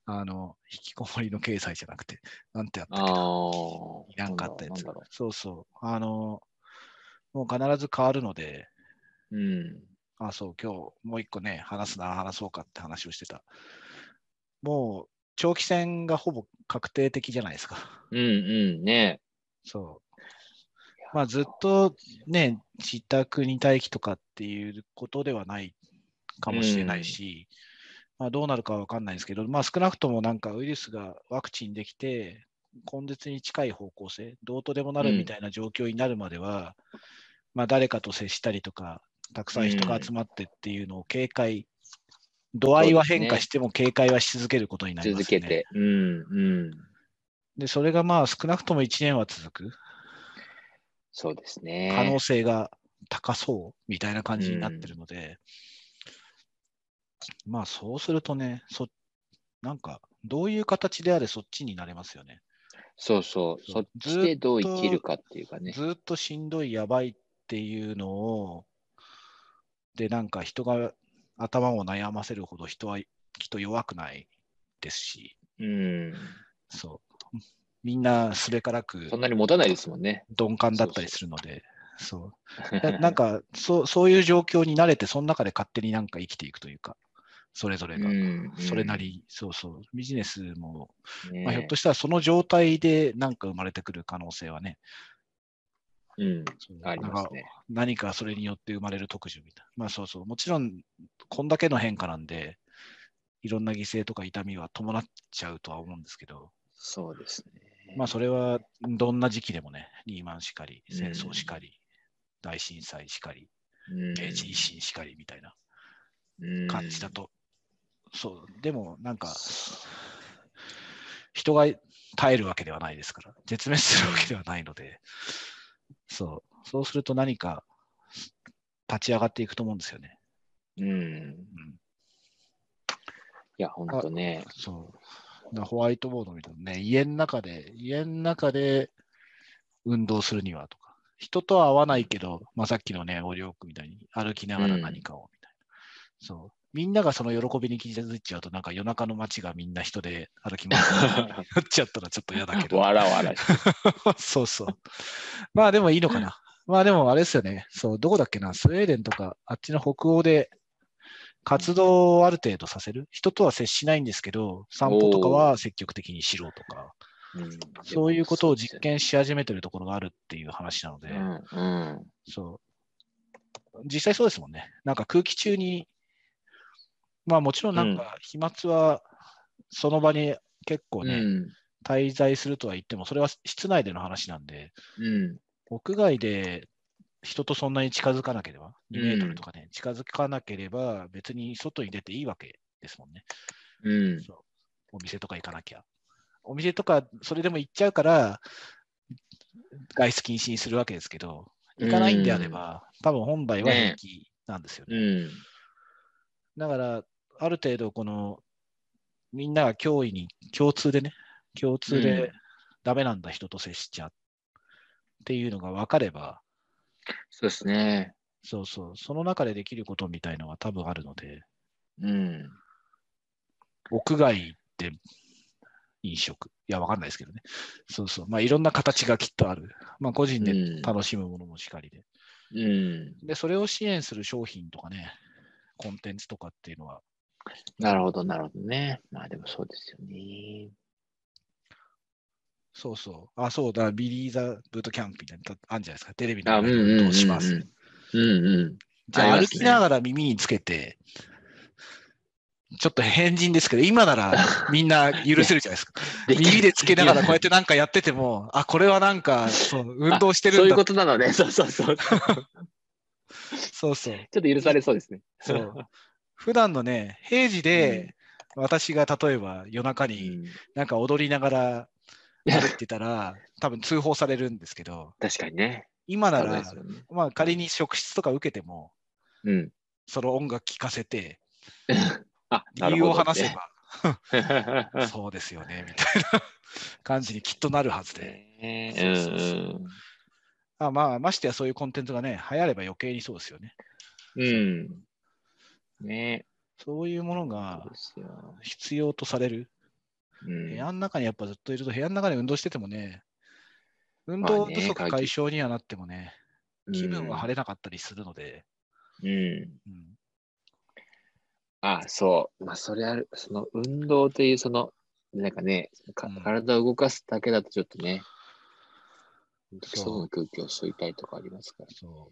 あの、引きこもりの経済じゃなくて、なんてやったっああけな。なんかあったやつ。そうそう。あの、もう必ず変わるので、う。うん。あそう、今日もう一個ね、話すなら話そうかって話をしてた。もう、長期戦がほぼ確定的じゃないですか。うんうん、ねそう。まあ、ずっとね、自宅に待機とかっていうことではないかもしれないし、まあ、どうなるかは分かんないですけど、まあ、少なくともなんかウイルスがワクチンできて、根絶に近い方向性、どうとでもなるみたいな状況になるまでは、まあ、誰かと接したりとか、たくさん人が集まってっていうのを警戒、度合いは変化しても警戒はし続けることになりますね。続けて。うんうん。で、それがまあ少なくとも1年は続く。そうですね。可能性が高そうみたいな感じになってるので、まあそうするとね、そなんかどういう形であれそっちになれますよね。そうそう。そっちでどう生きるかっていうかね。ずっとしんどい、やばいっていうのを、で、なんか人が頭を悩ませるほど人はきっと弱くないですし、うん。そう。みんなすべからくそんなに持たないですもんね。鈍感だったりするので、そう。<laughs> ななんかそう、そういう状況に慣れて、その中で勝手になんか生きていくというか、それぞれが。うんそれなり、そうそう、ビジネスも、ねまあ、ひょっとしたらその状態でなんか生まれてくる可能性はね、うん。ありますね。何かそれによって生まれる特需みたいな。まあそうそう、もちろん、こんだけの変化なんで、いろんな犠牲とか痛みは伴っちゃうとは思うんですけど、そうですね。まあそれはどんな時期でもね、リーマンしかり、戦争しかり、大震災しかり、うん明治維新しかりみたいなうん感じだと。そう、でもなんか、人が耐えるわけではないですから、絶滅するわけではないので、そう、そうすると何か立ち上がっていくと思うんですよね。うん。うん、いや、ほんとね。そう。だホワイトボードみたいなね、家の中で、家の中で運動するにはとか、人とは会わないけど、まあ、さっきのね、オリオークみたいに歩きながら何かをみたいな。そう。みんながその喜びに気づいちゃうと、なんか夜中の街がみんな人で歩き回ってなっちゃったらちょっと嫌だけど。<laughs> わらわら。そうそう。まあでもいいのかな。まあでもあれですよね。そう、どこだっけな、スウェーデンとか、あっちの北欧で活動をある程度させる。人とは接しないんですけど、散歩とかは積極的にしろとか、うんそういうことを実験し始めてるところがあるっていう話なので、うんうん。そう。実際そうですもんね。なんか空気中に、まあもちろんなんか飛沫はその場に結構ね、うん滞在するとは言っても、それは室内での話なんで、うん。屋外で人とそんなに近づかなければ、2うんメートルとかね、近づかなければ、別に外に出ていいわけですもんね。うん。お店とか行かなきゃ。お店とか、それでも行っちゃうから、外出禁止にするわけですけど、行かないんであれば、多分本来は平気なんですよね。うん。だから、ある程度、この、みんなが脅威に、共通でね、共通うんでダメなんだ、人と接しちゃっていうのが分かれば、そうですね。そうそう、その中でできることみたいのは多分あるので、うん。屋外行って飲食。いや、わかんないですけどね。そうそう。まあ、いろんな形がきっとある。まあ、個人でうん楽しむものもしかりで。うん。で、それを支援する商品とかね、コンテンツとかっていうのは、なるほど、なるほどね。まあでもそうですよね。そうそう。あ、そうだ、ビリー・ザ・ブートキャンプみたいなのあるんじゃないですか。テレビであ、うんうんうんうん。どうします。うんうん。じゃあ、歩きながら耳につけて、ちょっと変人ですけど、今ならみんな許せるじゃないですか。<laughs> 耳でつけながらこうやってなんかやってても、あ、これはなんか、そう、運動してるそういうんだ。ことなのね。そうそうそう。ち <laughs> そうそう。ょっと許されそうですね。そう。普段のね、平時で、私が例えば夜中うにんなんか踊りながら歩いてたら、多分通報されるんですけど、確かにね。今ならねまあ仮に職質とか受けても、うん。その音楽聴かせて、<laughs> あ、理由を話せば、ば。<laughs> そうですよね、みたいな <laughs> 感じにきっとなるはずで。ねそうそうそううんあまあ、ましてやそういうコンテンツがね、流行れば余計にそうですよね。うん。ねそういうものが。必要とされる。うん部屋の中にやっぱずっといると、部屋の中で運動しててもね、運まあね動不足解消にはなってもね、気分は晴れ。れなかったりするので、うん。うんあ、そう。まあ、それある。その運動という、その、なんかね、かうん体を動かすだけだとちょっとね、そう外の空気を吸いたいとかありますから。そ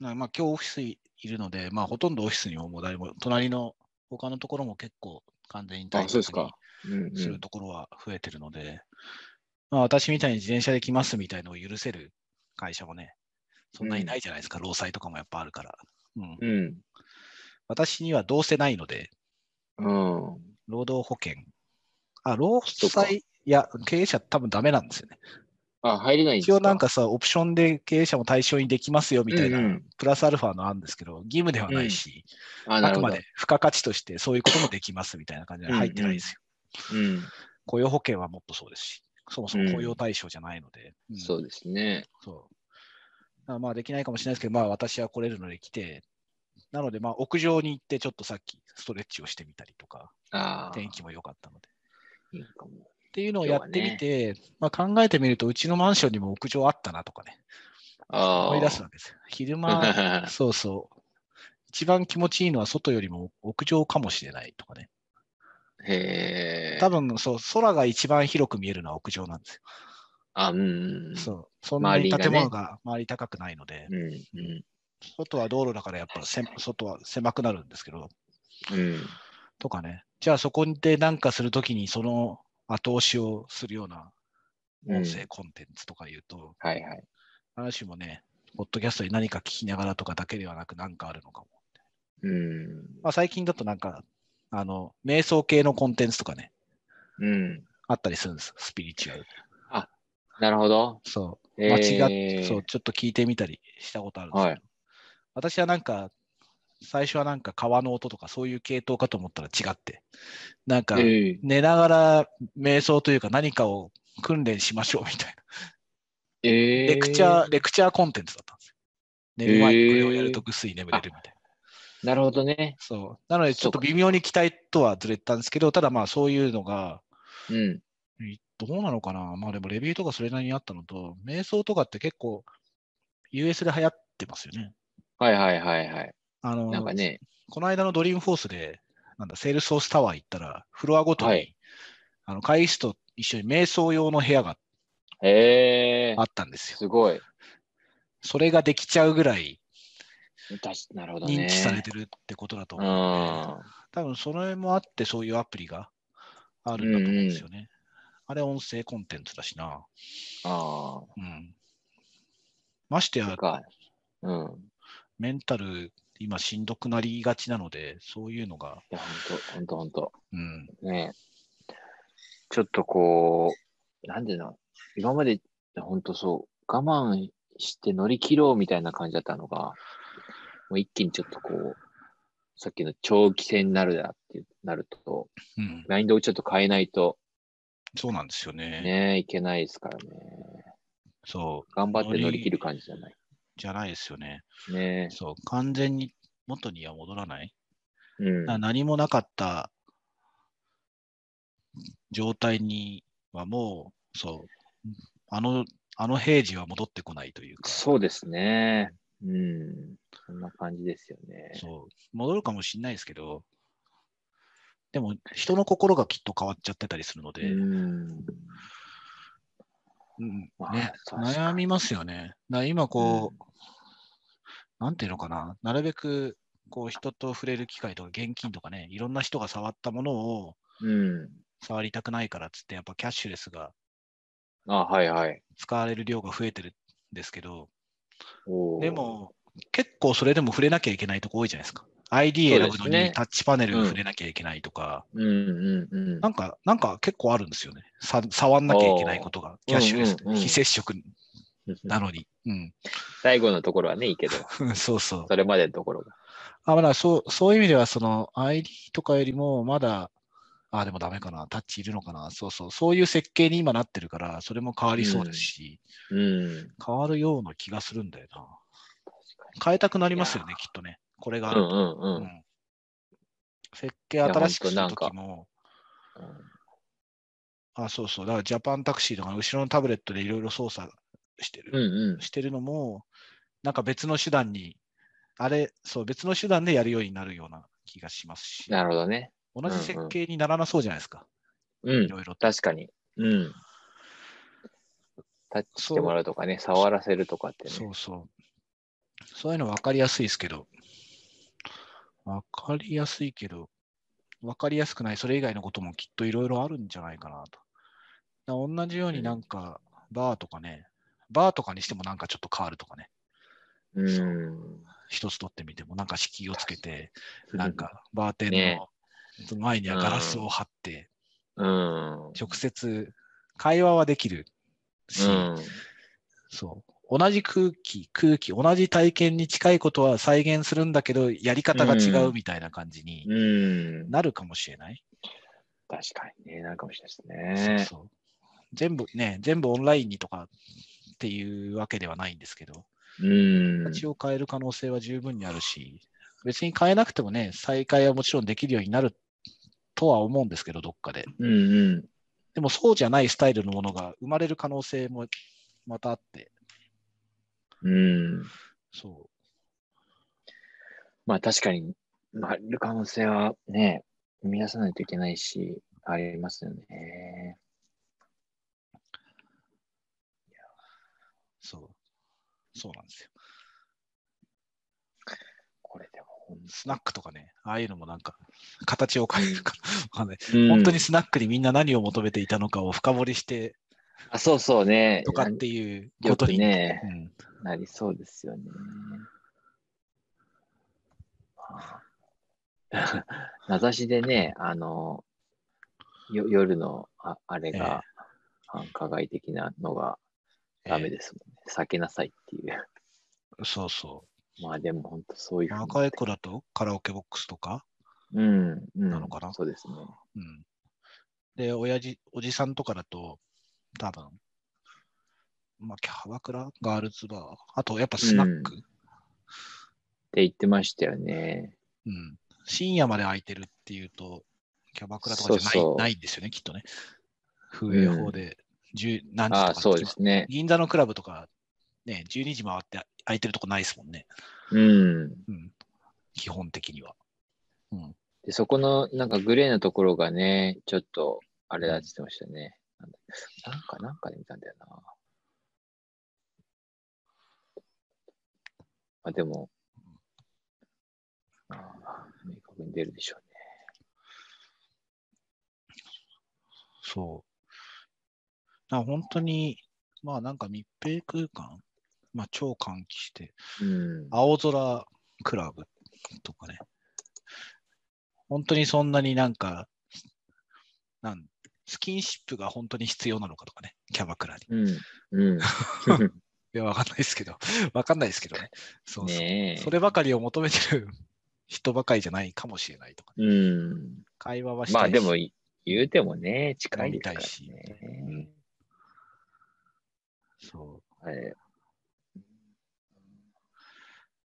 うなまあ今日オフィスいるので、まあほとんどオフィスにももう誰も、隣の他のところも結構完全にあ、そうですにするところは増えてるので、まあ私みたいに自転車で来ますみたいのを許せる会社もね、そんなにないじゃないですか、労災とかもやっぱあるから。うん、うん。私にはどうせないので、うん。労働保険。あ、労災、いや、経営者多分ダメなんですよね。あ、入れないんですか？一応なんかさ、オプションで経営者も対象にできますよみたいな、うんうんプラスアルファのあるんですけど、義務ではないし、あ、なるほど。あくまで付加価値としてそういうこともできますみたいな感じで入ってないですよ。うん。雇用保険はもっとそうですし、そもそも雇用対象じゃないので。うんそうですね。そうあまあできないかもしれないですけど、まあ私は来れるので来て、なのでまあ屋上に行ってちょっとさっきストレッチをしてみたりとか、ああ。天気も良かったので。いいかも。っていうのをやってみて、まあ、考えてみると、うちのマンションにも屋上あったなとかね、ああ。思い出すわけですよ。昼間、<laughs> そうそう。一番気持ちいいのは外よりも屋上かもしれないとかね。へえ。多分そう、空が一番広く見えるのは屋上なんですよ。あ、うん。そう。そんなに建物が周り高くないので、うん。うん。外は道路だからやっぱせ外は狭くなるんですけど、うん。とかね。じゃあそこでなんかするときにその後押しをするような音声コンテンツとか言うと、はいはい。話もね、ポッドキャストに何か聞きながらとかだけではなく何かあるのかも。うん。まあ、最近だとなんか、あの、瞑想系のコンテンツとかね、うん。あったりするんです。スピリチュアル。なるほど。そう。え間違っーそう、ちょっと聞いてみたりしたことあるんですけど、はい私はなんか、最初はなんか川の音とかそういう系統かと思ったら違って、なんかええ寝ながら瞑想というか何かを訓練しましょうみたいな、ええレクチャー、レクチャーコンテンツだったんですよ。寝る前にこれをやるとぐっすり眠れるみたいな。なるほどね。そう。なので、ちょっと微妙に期待とはずれてたんですけど、ただまあそういうのが、うん。いどうなのかなまあでもレビューとかそれなりにあったのと、瞑想とかって結構 US で流行ってますよね。はいはいはいはい。あの、なんかね、この間のドリームフォースで、なんだ、セールスソースタワー行ったら、フロアごとに、はいあの会議室と一緒に瞑想用の部屋があったんですよ。すごい。それができちゃうぐらいたしなるほどね。認知されてるってことだとう思うので、ん。多分それもあってそういうアプリがあるんだと思うんですよね。あれ音声コンテンツだしな。ああ。うん。ましてや。うん。メンタル今しんどくなりがちなので、そういうのが、いや、ほんと、ほんと、ほんと。うん、ねちょっとこう、なんでな、今まで、ほんとそう、我慢して乗り切ろうみたいな感じだったのが、もう一気にちょっとこう、さっきの長期戦になるだってなると、うん、マインドをちょっと変えないとそうなんですよね。ね、いけないですからね。そう。頑張って乗り切る感感じじゃない。じじゃないですよね。ねそう。完全に元には戻らない。うん。何もなかった状態にはもう、そう、あの、あの平時は戻ってこないというか、そうですね。うん。そんな感じですよね。そう、戻るかもしれないですけど、でも人の心がきっと変わっちゃってたりするので、うん。うんまあね、悩みますよね。だ今こう、なんていうのかな、なるべくこう人と触れる機会とか現金とかね、いろんな人が触ったものをうん。触りたくないからっつって、やっぱキャッシュレスがあ、はいはい。使われる量が増えてるんですけど、おーで、も結構それでも触れなきゃいけないとこ多いじゃないですか。ID 選ぶのにタッチパネル触れなきゃいけないとか、うんうんうん。なんか、なんか結構あるんですよね。さ触んなきゃいけないことが、キャッシュレス、うんうんうん非接触 <laughs> なのに。うん。最後のところはね、いいけど、<laughs> そうそう。それまでのところが。あ、まだそう、そういう意味では、その ID とかよりも、まだ、あ、でもダメかな、タッチいるのかな、そうそう、そういう設計に今なってるから、それも変わりそうですし、うん。変わるような気がするんだよな。確変えたくなりますよね、きっとね。これがあると。うんうんうん。うん設計新しくするときも、あ、そうそう、だからジャパンタクシーとかの後ろのタブレットでいろいろ操作してる、うんうん。してるのも、なんか別の手段に、あれ、そう、別の手段でやるようになるような気がしますし。なるほどね。同じ設計にならなそうじゃないですか。うん。いろいろと。確かに。うん。タッチしてもらうとかね、触らせるとかってね。そうそう。そういうの分かりやすいですけど、分かりやすいけど、分かりやすくない、それ以外のこともきっといろいろあるんじゃないかなと。同じようになんか、バーとかね、バーとかにしてもなんかちょっと変わるとかね、うん。一つ取ってみてもなんか敷居をつけて、なんかバーテンねの前にはガラスを貼って、うん。直接会話はできるし、うん。そう。同じ空気、空気、同じ体験に近いことは再現するんだけど、やり方が違うみたいな感じにうん。なるかもしれない。確かにね、なるかもしれないですね。そうそう。全部ね、全部オンラインにとかっていうわけではないんですけど、うん。形を変える可能性は十分にあるし、別に変えなくてもね、再開はもちろんできるようになるとは思うんですけど、どっかで。うんうん。でもそうじゃないスタイルのものが生まれる可能性もまたあって、うん。そまあ確かに、まあ、る可能性はね、生み出さないといけないし、ありますよね。う、そう。そうなんですよ。これでも本スナックとかね、ああいうのもなんか、形を変えるかわかん <laughs> 本当にスナックにみんな何を求めていたのかを深掘りしてあ、そうそうね。とかっていうことに、ね、うん、なりそうですよね。ま <laughs> あ名指しでね、あの、よ夜のああれが、繁華街的なのがダメですもんね。避けなさいっていう。そうそまあでも本当そういう若い子だとカラオケボックスとか、うん、うん。なのかな？そうですね。うん、で、親父、おじさんとかだと、多分、まあ、キャバクラ、ガールズバー、あとやっぱスナック、って言ってましたよね。うん深夜まで空いてるっていうと、キャバクラとかじゃないそうないんですよね、きっとね。風営法で10何時とかそうですね。銀座のクラブとか、ね、12時回って空いてるとこないですもんね。うん。うん。基本的には。うん。で、そこのなんかグレーなところがね、ちょっとあれだって言ってましたね。なんだなんか、なんかで見たんだよな。あ、でも、あ明確に出るでしょうね。そう。だから本当に、まあなんか密閉空間、まあ超換気して、うん。青空クラブとかね。本当にそんなになんか、なんスキンシップが本当に必要なのかとかね、キャバクラに。うん。うん。<laughs> いや、わかんないですけど、わかんないですけどね。そうそう。ねえ。そればかりを求めてる人ばかりじゃないかもしれないとか、ね、うん。会話はしたいしまあでも、言うてもね、近いですから飲みたいしね。そう。はい。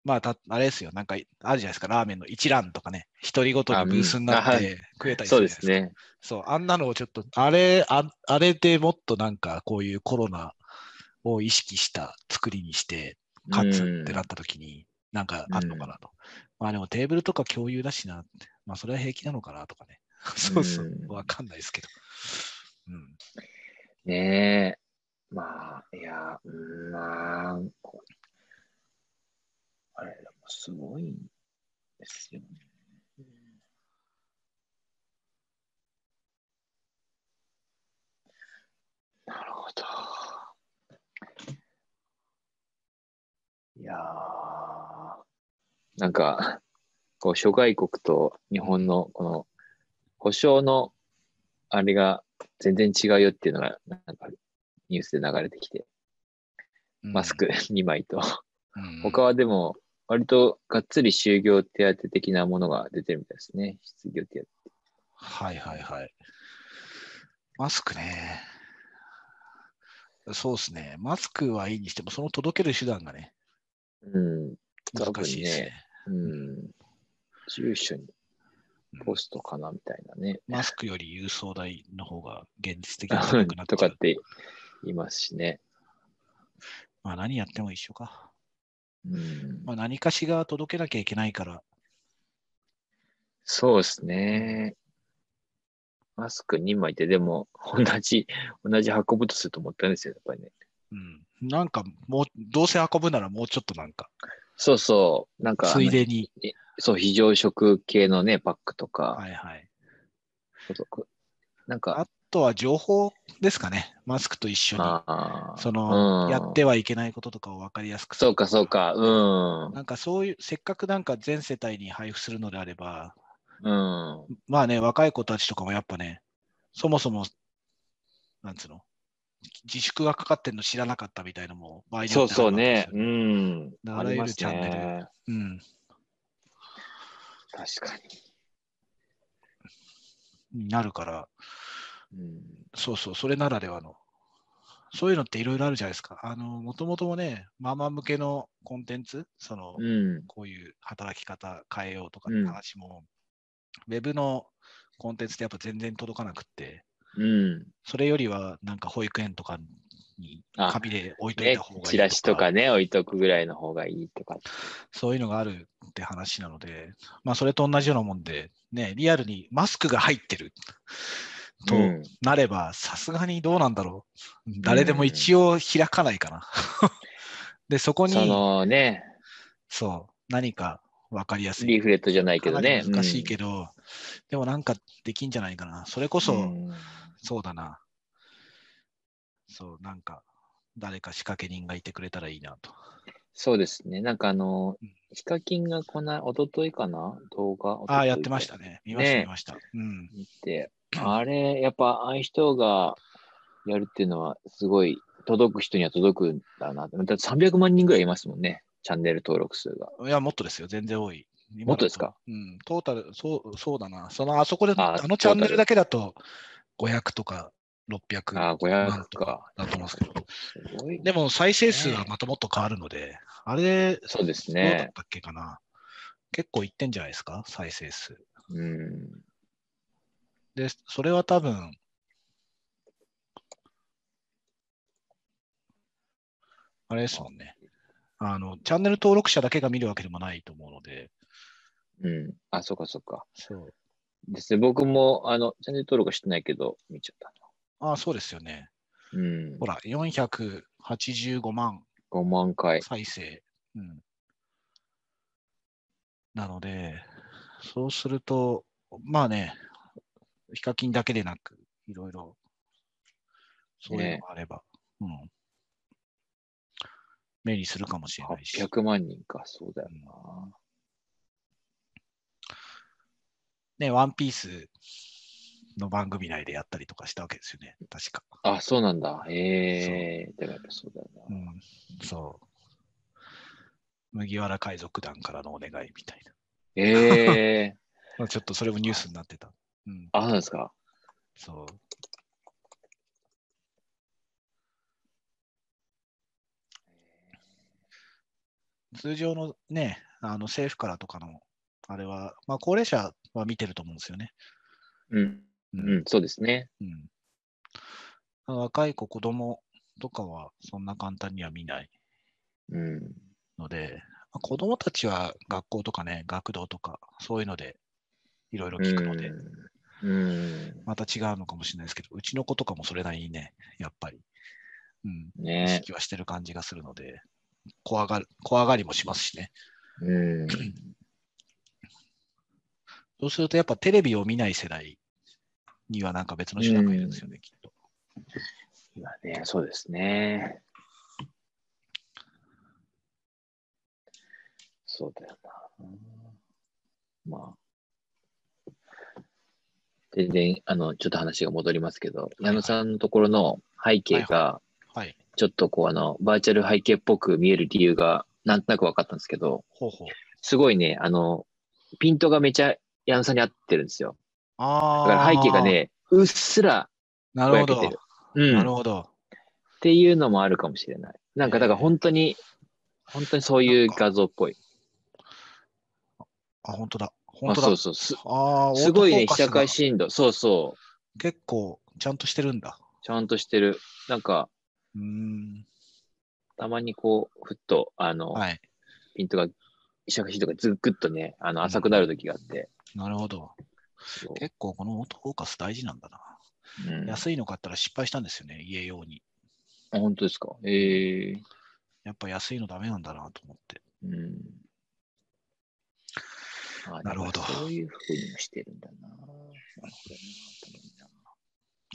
まあ、たあれですよ、なんかあるじゃないですか、ラーメンの一覧とかね、一人ごとにブースになって食えたりすそうるじゃないですか。ですね。そう、あんなのをちょっと、あれ、ああれでもっとなんかこういうコロナを意識した作りにして、かつってなった時に、なんかあんのかなと。まあでもテーブルとか共有だしなって、まあそれは平気なのかなとかね。<laughs> そうそうう、んわかんないですけど。うん。ねえ。まあ、いや、うん、まあ、こあれ、でもすごいんですよね。なるほど。いやー、なんか、こう、諸外国と日本のこの保証のあれが全然違うよっていうのが、なんかニュースで流れてきて、マスク <laughs> 2枚と、うん、他はでも、割とがっつり就業手当的なものが出てるみたいですね。失業手当。はいはいはい。マスクね。そうですね。マスクはいいにしても、その届ける手段がね、うん。難しいですね。ね、うん。住所にポストかなみたいなね。マスクより郵送代の方が現実的なっちゃう。<laughs> とかって言いますしね。まあ何やっても一緒か。うん。まあ何かしが届けなきゃいけないから、そうですね。マスク2枚ってでも同じ、同じ運ぶとすると思ったんですよ、やっぱりね。うん。なんかもう、どうせ運ぶならもうちょっとなんか、そうそう。なんか、ついでに。そう、非常食系のね、パックとか、はいはい。届くなんか、あとは情報ですかね。マスクと一緒に。その、うんやってはいけないこととかを分かりやすくそうか、そうか、うん。なんかそういう、せっかくなんか全世帯に配布するのであれば、うん。まあね、若い子たちとかもやっぱね、そもそも、なんつうの、自粛がかかってるの知らなかったみたいなのも場合によってそうそうね。うん。あらゆるチャンネルね。うん。確かに。になるから、うん。そうそう、それならではの。そういうのっていろいろあるじゃないですか。あの、もともともね、ママ向けのコンテンツ、その、うん。こういう働き方変えようとかって話も、ウェブのコンテンツってやっぱ全然届かなくって、うん。それよりはなんか保育園とかにあ紙で置いといねた方がいい、チラシとかね、置いとくぐらいの方がいいとか。そういうのがあるって話なので、まあそれと同じようなもんで、ね、リアルにマスクが入ってるとうんなれば、さすがにどうなんだろう。誰でも一応開かないかな。<laughs> で、そこに、そのね、そう、何か分かりやすい。リーフレットじゃないけどね。難しいけど、でもなんかできんじゃないかな。それこそ、うんそうだな。そう、なんか、誰か仕掛け人がいてくれたらいいなと。そうですね。なんかあのうん、ヒカキンがこの、おとといかな？動画？ああ、やってましたね。ね。見ました、ね見ました。うん。見て、あれ、やっぱ、ああいう人がやるっていうのは、すごい、届く人には届くんだな。だって300万人ぐらいいますもんね。チャンネル登録数が。いや、もっとですよ。全然多い。もっとですか？うん。トータル、そう、そうだな。その、あそこで、ああのチャンネルだけだと、500とか600ああ、万500とかか。だと思うんですけど。でも、再生数はまたもっと変わるので、あれ、そうですどうだっね。たっけかな。結構いってんじゃないですか、再生数。うん。で、それは多分、あれですもんね。あの、チャンネル登録者だけが見るわけでもないと思うので、うん。あ、そうかそうか。そう。ですね。僕も、あの、チャンネル登録はしてないけど、見ちゃったああ、そうですよね。な。うんほ。ら、485万5万回。再生。うん。なので、そうすると、まあね、ヒカキンだけでなく、いろいろ、そういうのがあれば、うん。目にするかもしれないし。800万人か、そうだよな。ね、ワンピースの番組内でやったりとかしたわけですよね、確か。あ、そうなんだ。ええでもやっぱそうだよな。うん、そう。麦わら海賊団からのお願いみたいええな。<laughs> まあちょっとそれもニュースになってた。うん、あ、そうなんですか。そう。通常のね、あの政府からとかの、あれは、まあ、高齢者は見てると思うんですよね。うん。うん、そうですね。うん若い子、子供とかはそんな簡単には見ないうん。ので、まあ子供たちは学校とかね、学童とか、そういうのでいろいろ聞くので、うん。うん。また違うのかもしれないですけど、うちの子とかもそれなりにね、やっぱり、うん、意ね識はしてる感じがするので、怖がる、怖がりもしますしね。うん。<clears throat> そうするとやっぱテレビを見ない世代にはなんか別の手段がいるんですよね、きっと。今ね、そうですね。そうだよな。まあ。全然、あの、ちょっと話が戻りますけど、矢野さんのところの背景が、はい。ちょっとこう、あの、バーチャル背景っぽく見える理由が、なんとなく分かったんですけど、ほうほう。すごいね、あの、ピントがめちゃ矢野さんに合ってるんですよ。ああ。だから背景が、ね、うっすらなるほど。ぼやけてる。うん。なるほど。っていうのもあるかもしれない。なんか、だから本当に、本当にそういう画像っぽい。あ、本当だ。あ本当だ。そうそう。すああ、すごいね、被写界深度。そうそう。結構ちゃんとしてるんだ。ちゃんとしてる。なんか、うーん。たまにこう、ふっと、あの、はい。ピントが、被写界深度がずっとね、あの、浅くなる時があって。なるほど。結構このオートフォーカス大事なんだな。うん、あ、安いの買ったら失敗したんですよね、家用に。本当ですか？ええやっぱ安いのダメなんだなと思って。うん。あなるほどそういうふうにもしてるんだな。な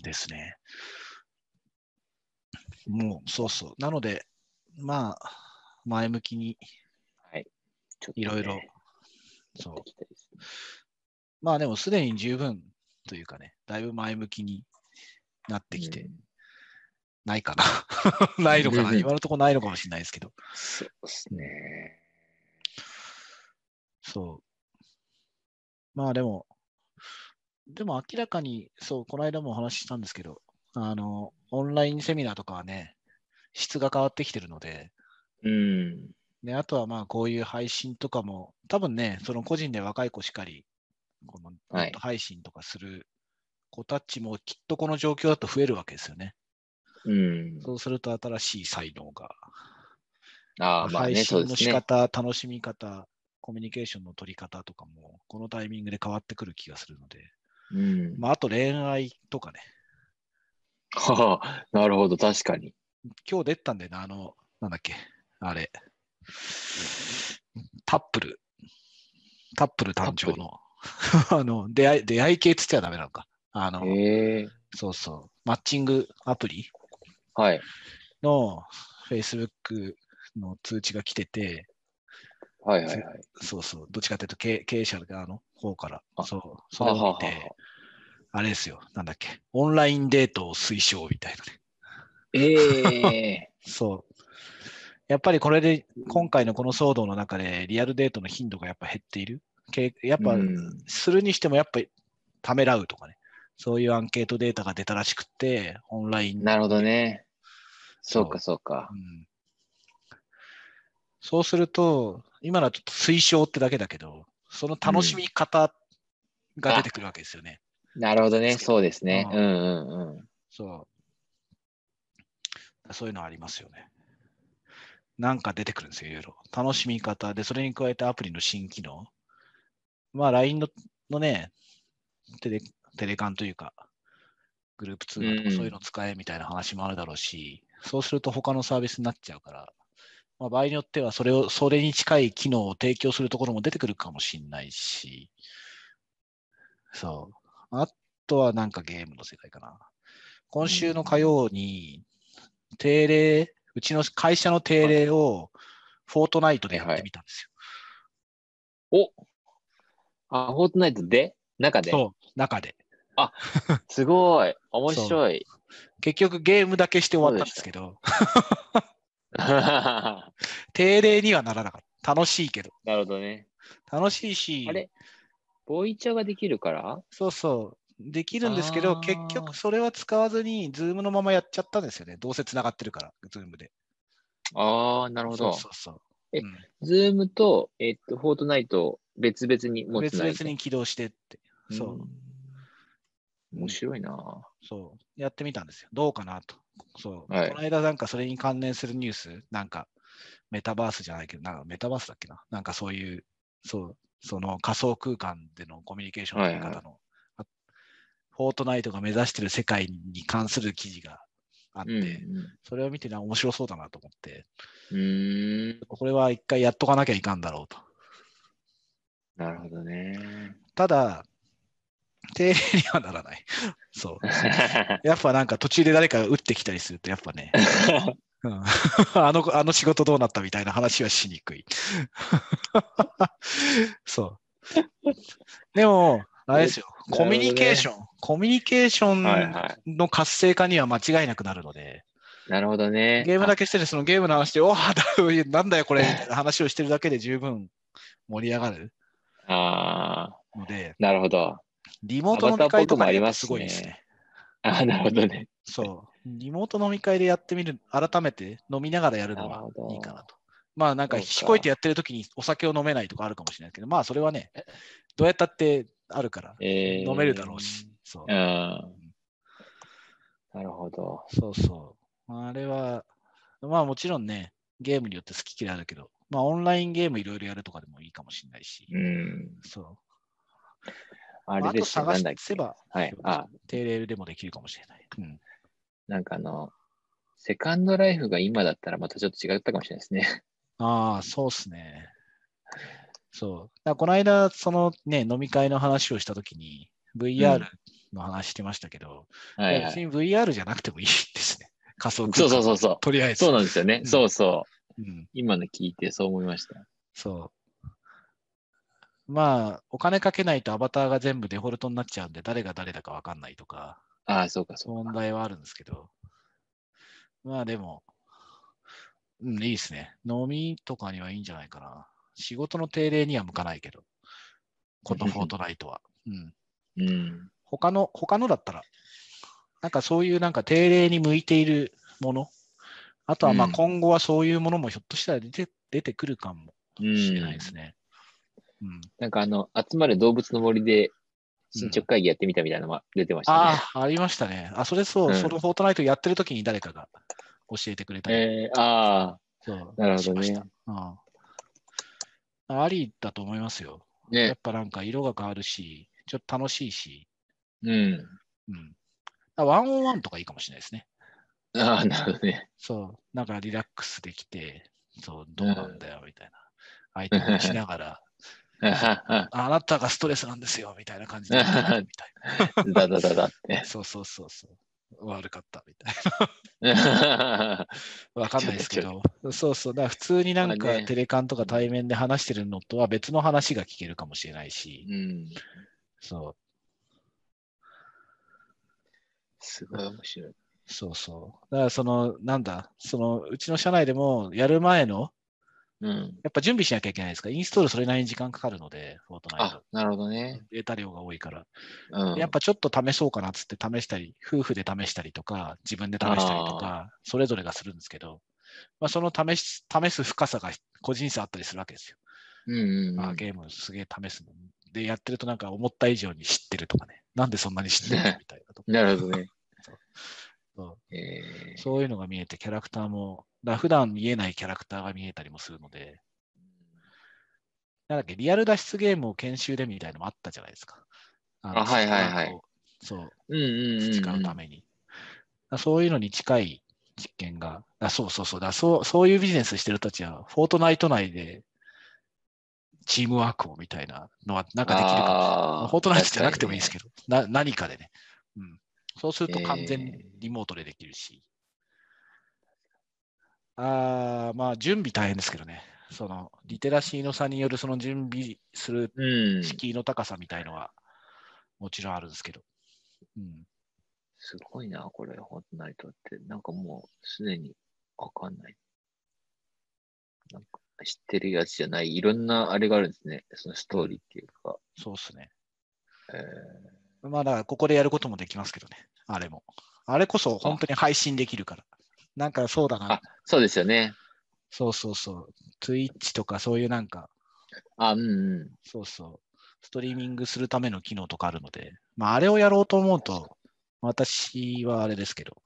ですね。もう、そうそう。なので、まあ、前向きに、はい。いろいろ、やそうまあでもすでに十分というかね、だいぶ前向きになってきて、うんないかな。<laughs> ないのかな。うん今のところないのかもしれないですけど。そうですね。そう。まあでも、でも明らかに、そう、この間もお話ししたんですけど、あの、オンラインセミナーとかはね、質が変わってきてるので、うん。で、あとはまあこういう配信とかも、多分ね、その個人で若い子しかり、この配信とかする子たちもきっとこの状況だと増えるわけですよね。うん。そうすると新しい才能が、ああ、まあ配ね、そう信の。仕方、楽しみ方、コミュニケーションの取り方とかも、このタイミングで変わってくる気がするので、うん。まあ、あと恋愛とかね、はあ、なるほど、確かに。今日出てたんだよな、あの、なんだっけ、あれ、タップル、タップル誕生の、<laughs> あの、出会い、出会い系っつっちゃダメなのか。あの。そうそう、マッチングアプリはい。の Facebook の通知が来てて、はいはいはい。そうそう、どっちかというと経経営者側の方から、あそう、それを見て、あれですよ、なんだっけ、オンラインデートを推奨みたいなね。ええ <laughs> そう。やっぱりこれで、今回のこの騒動の中で、リアルデートの頻度がやっぱ減っている。けやっぱ、うんするにしてもやっぱりためらうとかね。そういうアンケートデータが出たらしくって、オンライン。なるほどね。そうそうかそうかう。んそうすると、今のはちょっと推奨ってだけだけど、その楽しみ方が出てくるわけですよね。なるほどね。そうですね。ううんんうんうん。そう。そういうのありますよね。なんか出てくるんですよ、いろいろ。楽しみ方で、それに加えてアプリの新機能。まあ、LINE ののね、テレテレカンというか、グループ通話とかうんそういうの使えみたいな話もあるだろうし、そうすると他のサービスになっちゃうから、まあ、場合によってはそれを、それに近い機能を提供するところも出てくるかもしれないし、そう。あとはなんかゲームの世界かな。今週の火曜に、定例、うちの会社の定例をフォートナイトでやってみたんですよ。おあ、フォートナイトで？中で？そう、中で。すごい。面白い。結局ゲームだけして終わったんですけど、な <laughs> 定例にはならなかった。楽しいけど。るほどね。楽しいし、あれ？ボイチャができるから？そうそう。できるんですけど、結局それは使わずに、 Zoom のままやっちゃったんですよね。どうせ繋がってるから、 Zoom で。ああ、なるほど。そうそう。えうん Zoom と、えっと、 Fortnite を別々に持つ別々に起動してって。そう。ん面白いなそう。やってみたんですよ。どうかなと。そう。はいこの間なんかそれに関連するニュース、なんかメタバースじゃないけど、なんかメタバースだっけな？なんかそういう、そう、その仮想空間でのコミュニケーションの取り方の、あフォートナイトが目指してる世界に関する記事があって、うんそれを見てな面白そうだなと思って、うん。これは一回やっとかなきゃいかんだろうと。なるほどね。ただ、定例にはならない。<laughs> そう。やっぱなんか途中で誰かが打ってきたりすると、やっぱね、<laughs> うん <laughs> あのあの仕事どうなったみたいな話はしにくい。そう。でも、あれですよ、コミュニケーション、コミュニケーショはいンはい。の活性化には間違いなくなるので、なるほどね。ゲームだけしてて、そのゲームの話で、おーだなんだよこれ、みたいな話をしてるだけで十分盛り上がるああので、ー、なるほど。リモート飲み会とかやすごいですね。あーなるほどね。そう。リモート飲み会でやってみる、改めて飲みながらやるのはいいかなと。まあなんか、ひこいてやってる時にお酒を飲めないとかあるかもしれないけど、まあそれはね、どうやったってあるから、えー、飲めるだろうし。そううん。なるほど。そうそう。あれは、まあもちろんね、ゲームによって好き嫌いあるけど、まあオンラインゲームいろいろやるとかでもいいかもしれないし、うん。そう。ああれですね。と探なんだっけ。せば、はい。あ、定例でもできるかもしれない。うん。なんかあの、セカンドライフが今だったらまたちょっと違ったかもしれないですね。<laughs> ああ、そうっすね。そう。だこの間、そのね、飲み会の話をしたときに、VR の話してましたけど、はいはい。別に VR じゃなくてもいいですね。<laughs> 仮想空間そうそうそうそう。とりあえず。そうなんですよね。うんそうそう。うん、今の聞いてそう思いました。そう。まあ、お金かけないとアバターが全部デフォルトになっちゃうんで、誰が誰だかわかんないとか、ああ、そうかそう問か。題はあるんですけど、まあでも、うん、いいですね。飲みとかにはいいんじゃないかな。仕事の定例には向かないけど、このフォートナイトは。うん。うん。他の、他のだったら、なんかそういうなんか定例に向いているもの、あとはまあうん今後はそういうものもひょっとしたら出て出てくるかもうん。しれないですね。うん。なんかあの、集まる動物の森で進捗会議やってみたみたいなのが出てましたね。ああ、ありましたね。あ、それそう、うんそのフォートナイトやってる時に誰かが教えてくれたり、えー、あそうなるほどね。うん。ありだと思いますよ。あ、ね。やっぱなんか色が変わるし、ちょっと楽しいし、うん。うん。あワンオンワンとかいいかもしれないですね。ああ、なるほどね。そう、なんかリラックスできて、そう、どうなんだよ、みたいな。<laughs> 相手をしながら、ああなたがストレスなんですよ、みたいな感じで、みたいだだだだってな。。そうそうそうそう。悪かった、みたいな。わかんないですけど、そうそう。だから普通になんかテレカンとか対面で話してるのとは別の話が聞けるかもしれないし、うん。そう。すごい面白い。そうそう。だからその、なんだ、その、うちの社内でもやる前の、うん。やっぱ準備しなきゃいけないですか？ら、インストールそれなりに時間かかるので、フォートナイあト。、なるほどね。データ量が多いから。うん。やっぱちょっと試そうかなっつって試したり、夫婦で試したりとか、自分で試したりとか、それぞれがするんですけど、まあ、その試し試す深さが個人差あったりするわけですよ。うんうんうん。あゲームすげえ試すの。で、やってるとなんか思った以上に知ってるとかね。なんでそんなに知ってるの？<laughs> みたいなとかなるほどね。そうえー、そういうのが見えて、キャラクターも、だ普段見えないキャラクターが見えたりもするので、なんだっけ、リアル脱出ゲームを研修でみたいなのもあったじゃないですか。あのあはいはいはい。そう、うんうんうん。培うために。そういうのに近い実験が、あそうそうそうだそう、そういうビジネスしてる人たちは、フォートナイト内でチームワークをみたいなのはなんかできるかもしれない。あーフォートナイトじゃなくてもいいです確けど、な何かでね。うん。そうすると完全リモートでできるし。ああ、まあ準備大変ですけどね。そのリテラシーの差によるその準備する。敷居の高さみたいのはもちろんあるんですけど。うん。すごいな、これ、フォートナイトって。なんかもう、すでにわかんない。なんか、知ってるやつじゃない、いろんなあれがあるんですね。そのストーリーっていうか。そうっすね。えまあだからここでやることもできますけどね。あれも。あれこそ本当に配信できるから。なんかそうだー、なあ。、そうですよね。そうそうそう。Twitch とかそういうなんか、あ、うんうん。そうそう。ストリーミングするための機能とかあるので、まあ、あれをやろうと思うと、私はあれですけど、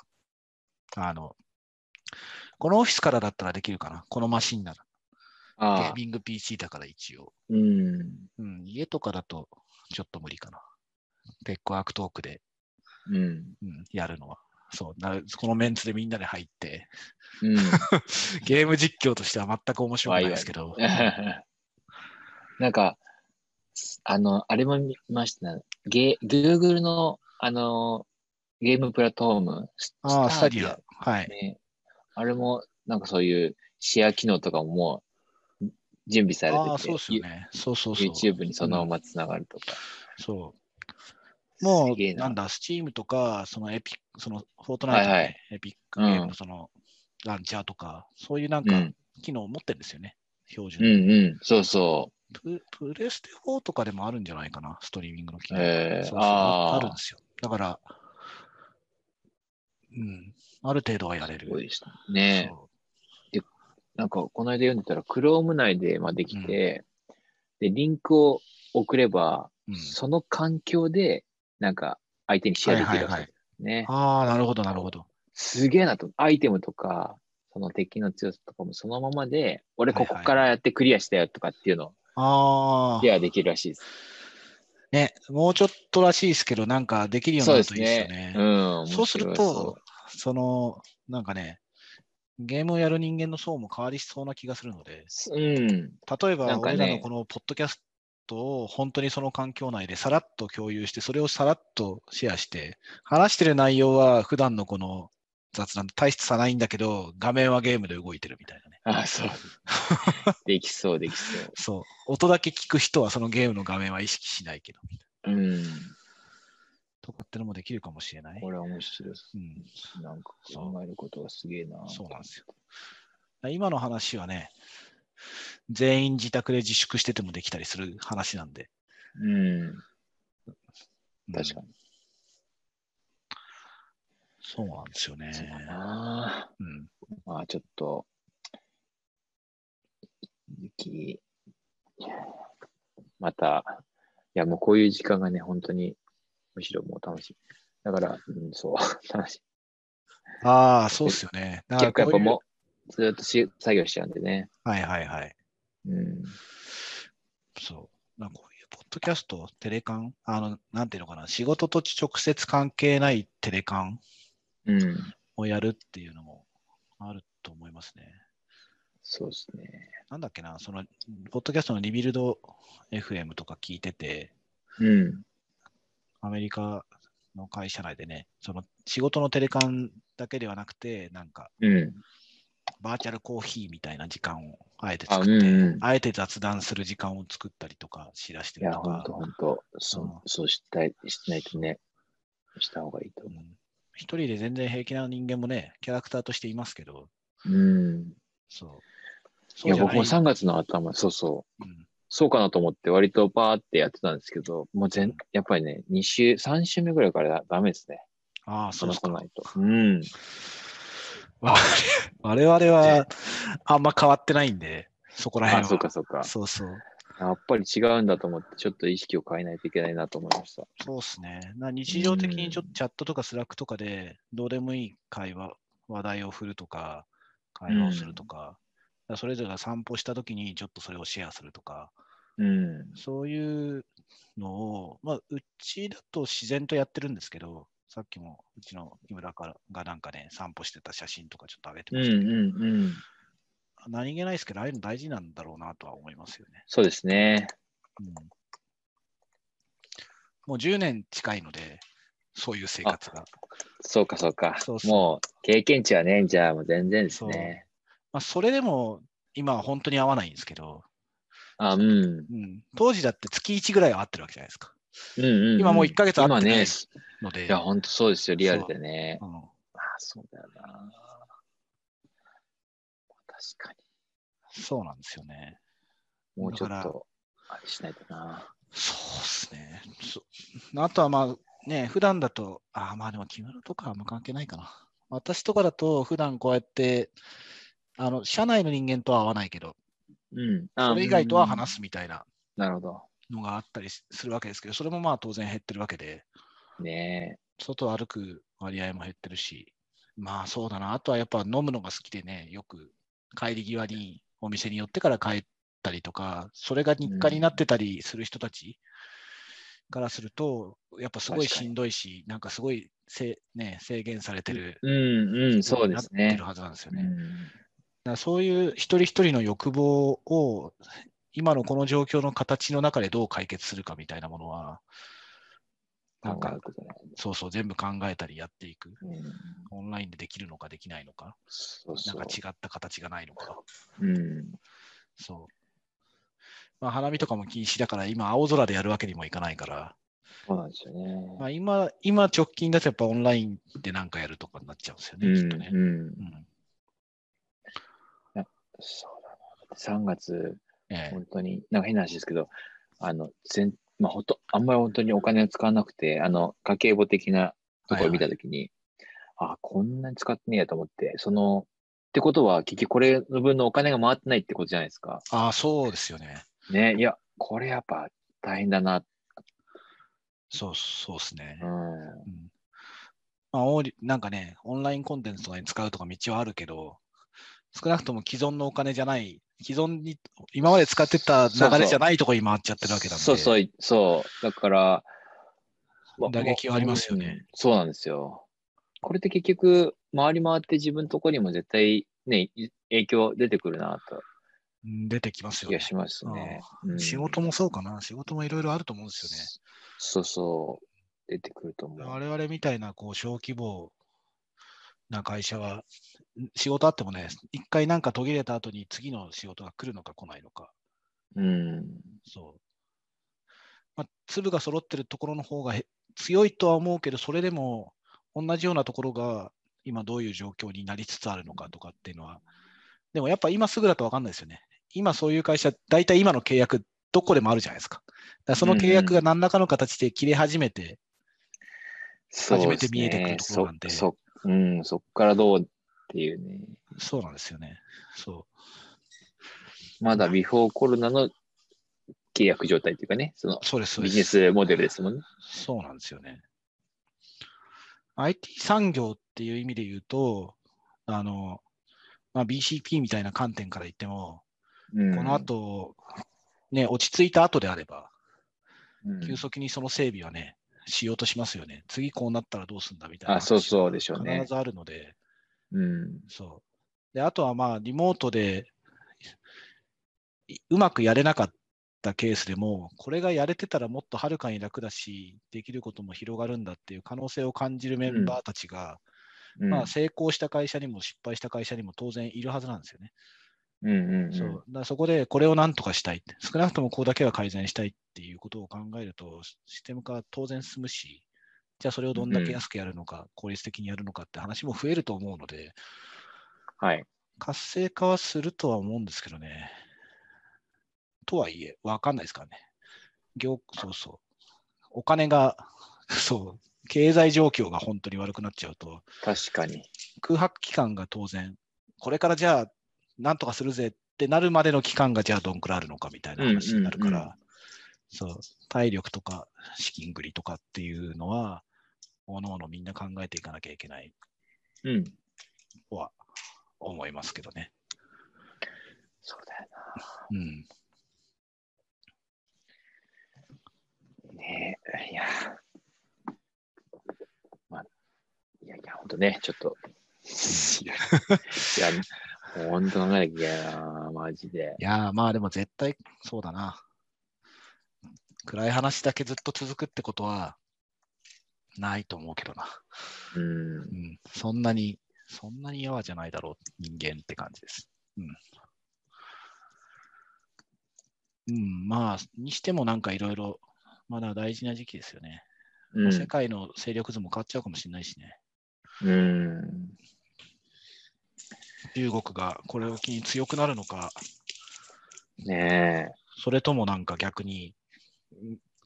あの、このオフィスからだったらできるかな。このマシンなら。ゲあーミング PC だから一応。うん。うん、家とかだとちょっと無理かな。 Tech Work Talk で、うん。うん、やるのは。そうな、このメンツでみんなで入って、うん。<laughs> ゲーム実況としては全く面白くないですけど、<laughs> なんか、あの、あれも見ましたね。ゲ、Google の、あの、ゲームプラットフォーム、スああ、 Stadia ア。はい。ね。あれも、なんかそういうシェア機能とかももう準備されてて、ああ、そうですよね。そうそうそう。YouTube にそのままつながるとか。そう。もう、ななんだ、Steam とか、そのエピそのフォートナイト、ねはいはいエピックゲームうんのその、ランチャーとか、そういうなんかうん。機能を持ってるんですよね。標う準で、んうん。そうそプ。プレステ4とかでもあるんじゃないかな、ストリーミングの機能。えーそうそうあるんですよ。だから、うん、ある程度はやれる。すごいですね。そなんか、この間読んでたら、Chrome 内でまあできて、で、リンクを送れば、ううん、その環境で、なんか、相手にシェアできるわけですね。ああ、なるほど、なるほど。すげえなと。アイテムとか、その敵の強さとかもそのままで、俺ここからやってクリアしたよとかっていうのをあシェアできるらしいです。あ、ね、もうちょっとらしいですけど、なんかできるようになるといいですよね。うん。そうする面と、その、なんかね、ゲームをやる人間の層も変わりそうな気がするので、うん。例えば、俺らのこのポッドキャストを本当にその環境内でさらっと共有して、それをさらっとシェアして、話してる内容は普段のこの雑談と大質差ないんだけど、画面はゲームで動いてるみたいなね。あ、そう。<laughs> できそう、できそう。そう。音だけ聞く人はそのゲームの画面は意識しないけど、みたいうん。なとかってのもできるかもしれない。これは面白いです。うん、なんか考えることがすげえな。そうなんですよ。今の話はね、全員自宅で自粛しててもできたりする話なんで。うん。うん確かに。そうなんですよね。そうだな。うん、まあちょっと、雪、また、いやもうこういう時間がね、本当に、むしろもう楽しい。だから、うん、そう、<laughs> 楽しい。ああ、そうっすよね。だからこういう結構やっぱもう、ずっとし作業しちゃうんでね。はいはいはい。うん。そう。なんかこういうポッドキャスト、テレカン、あの、なんていうのかな、仕事と直接関係ないテレカン？うん。をやるっていうのもあると思いますね。そうですね。なんだっけな、その、ポッドキャストのリビルド FM とか聞いてて、うん。アメリカの会社内でね、その仕事のテレカンだけではなくて、なんかうん。バーチャルコーヒーみたいな時間をあえてあ、作って、うんうん。あえて雑談する時間を作ったりとかしだしていや、るとかほんと、ほんと、そうそうしたい、しないとね、した方がいいと思うん一人で全然平気な人間もね、キャラクターとしていますけど、う。うん。そう。いや、そうじゃない僕も3月の頭、そうそう。うんそうかなと思って割とパーってやってたんですけど、もう全、やっぱりね、2週、3週目ぐらいからダメですね。ああ、そうか。ないと。うん。我々我々はあんま変わってないんで、そこらあ、辺は。そうかそうか。そうそう。やっぱり違うんだと思って、ちょっと意識を変えないといけないなと思いました。そうですね。な日常的にちょっとチャットとか Slack とかで、どうでもいい会話、話題を振るとか、会話をするとか、だからそれぞれが散歩したときにちょっとそれをシェアするとか、うん。そういうのを、まあ、うちだと自然とやってるんですけど、さっきもうちの木村からがなんかね、散歩してた写真とかちょっと上げてうんうましたけど、んうん。何気ないですけど、ああいうの大事なんだろうなとは思いますよね。そうですね。うん、もう10年近いので、そういう生活が。そうかそうか。そうそうもう経験値はね、じゃあもう全然ですね。まあ、それでも今は本当に合わないんですけど、あ、うん。うん、当時だって月1ぐらいは会ってるわけじゃないですか。うんうんうん、今もう1ヶ月会ってない今ね、ので、いや、本当そうですよ、リアルでね。うん、あ、そうだよな。確かそうなんですよね。に。もうちょっと、あれしないとな。そうですね。そあとはまあね、普段だと、あまあでも木村とかはあんま関係ないかな。私とかだと普段こうやってあの、社内の人間とは会わないけど、うん。それ以外とは話す。すみたいななるほど。のがあったりするわけですけど、それもまあ当然減ってるわけで、ね外を歩く割合も減ってるし、まあそうだな、あとはやっぱ飲むのが好きでね、よく帰り際にお店に寄ってから帰ったりとか、それが日課になってたりする人たちからすると、やっぱすごいしんどいし、なんかすごいせ、ね、制限されてるえ。うんうん、そうですねなってる。はずなんですよね。うんだそういう一人一人の欲望を今のこの状況の形の中でどう解決するかみたいなものは、なんかそうそう全部考えたりやっていく。うんオンラインでできるのかできないのか、そうそうなんか。違った形がないのか。うん。そう。まあ、花見とかも禁止だから、今、青空でやるわけにもいかないから、そうなんですよね。まあ、今、今直近だとやっぱオンラインでなんかやるとかになっちゃうんですよね、うんきっとね。うん。うんそうだな。3月、ええ本当に、なんか変な話ですけど、あの、全、まあ、ほと、あんまり本当にお金を使わなくて、あの、家計簿的なところを見たときに、あ、こんなに使ってねえやと思って、その、ってことは、結局これの分のお金が回ってないってことじゃないですか。ああ、そうですよね。ね、いや、これやっぱ大変だな。そう、そうですね。うん。うんまあ、なんかね、オンラインコンテンツとかに使うとか道はあるけど、少なくとも既存のお金じゃない、既存に、今まで使ってた流れじゃないところに回っちゃってるわけなんで、そうそう、そう。だから、ま打撃はありますよねうんそうなんですよ。これって結局、回り回って自分のところにも絶対ね、い影響出てくるなとうん出てきますよね。しますね。うん仕事もそうかな、仕事もいろいろあると思うんですよね。そうそう。出てくると思う。我々みたいなこう小規模な会社は、ん仕事あってもね、一回なんか途切れた後に次の仕事が来るのか来ないのか、うん。そう。まあ、粒が揃ってるところの方がへ強いとは思うけど、それでも同じようなところが今どういう状況になりつつあるのかとかっていうのは、でもやっぱ今すぐだと分かんないですよね。今そういう会社、大体今の契約、どこでもあるじゃないですか。だからその契約が何らかの形で切れ始めて、初めて見えてくるところなんでそうですねそそうん、そっからどうっていうね。そうなんですよね。そまだビフォーコロナの契約状態っていうかね、そのビジネ。スモデルですもんね。そうなんですよね。IT 産業っていう意味で言うと、あの、まあ、BCP みたいな観点から言っても、うんこの後、ね、落ち着いた後であれば、うん急速にその整備はね、しようとしますよね。次こうなったらどうするんだみたいな。あそうそうでしょうね必ずあるので、うん。そう。で、あとはまあ、リモートでいうまくやれなかったケースでも、これがやれてたらもっとはるかに楽だし、できることも広がるんだっていう可能性を感じるメンバーたちが、うんまあ、成功した会社にも失敗した会社にも当然いるはずなんですよね。うんうんうんそうだそこでこれをなんとかしたいって、少なくともここだけは改善したいっていうことを考えると、システム化は当然進むし、じゃあそれをどんだけ安くやるのか、効率的にやるのかって話も増えると思うので、はい。活性化はするとは思うんですけどね。とはいえ、わかんないですからね。業そうそう。お金が、<laughs> そう、経済状況が本当に悪くなっちゃうと、確かに。空白期間が当然、これからじゃあ、なんとかするぜってなるまでの期間がじゃあどんくらいあるのかみたいな話になるから、うんうんそう、体力とか資金繰りとかっていうのは、おのおのみんな考えていかなきゃいけないうん。とは思いますけどね。そうだようん。な。ねえ、いや。まあ、いやいや、ほんとね、ちょっと。<laughs> いや、本当考えなきゃいけないな、マジで。いやー、まあでも絶対そうだな。暗い話だけずっと続くってことはないと思うけどな。うんう。ん。そんなに、そんなに弱じゃないだろう、人間って感じです。うん。うん、まあ、にしてもなんかいろいろ、まだ大事な時期ですよね。うん世界の勢力図も変わっちゃうかもしれないしね。うん。中国がこれを機に強くなるのか、ねそれともなんか逆に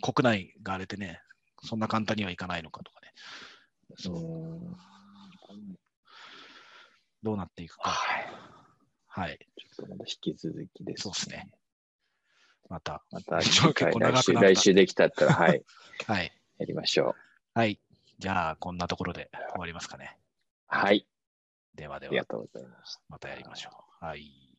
国内が荒れてね、そんな簡単にはいかないのかとかね。そうどうなっていくか。はい。はい、ちょっとまた引き続きです、ね、そうですね。また、また <laughs> 来週できたったら、はい。<laughs> はい。やりましょう。はい。じゃあ、こんなところで終わりますかね。はい。ではでは。ありがとうございまた。またやりましょう。はい。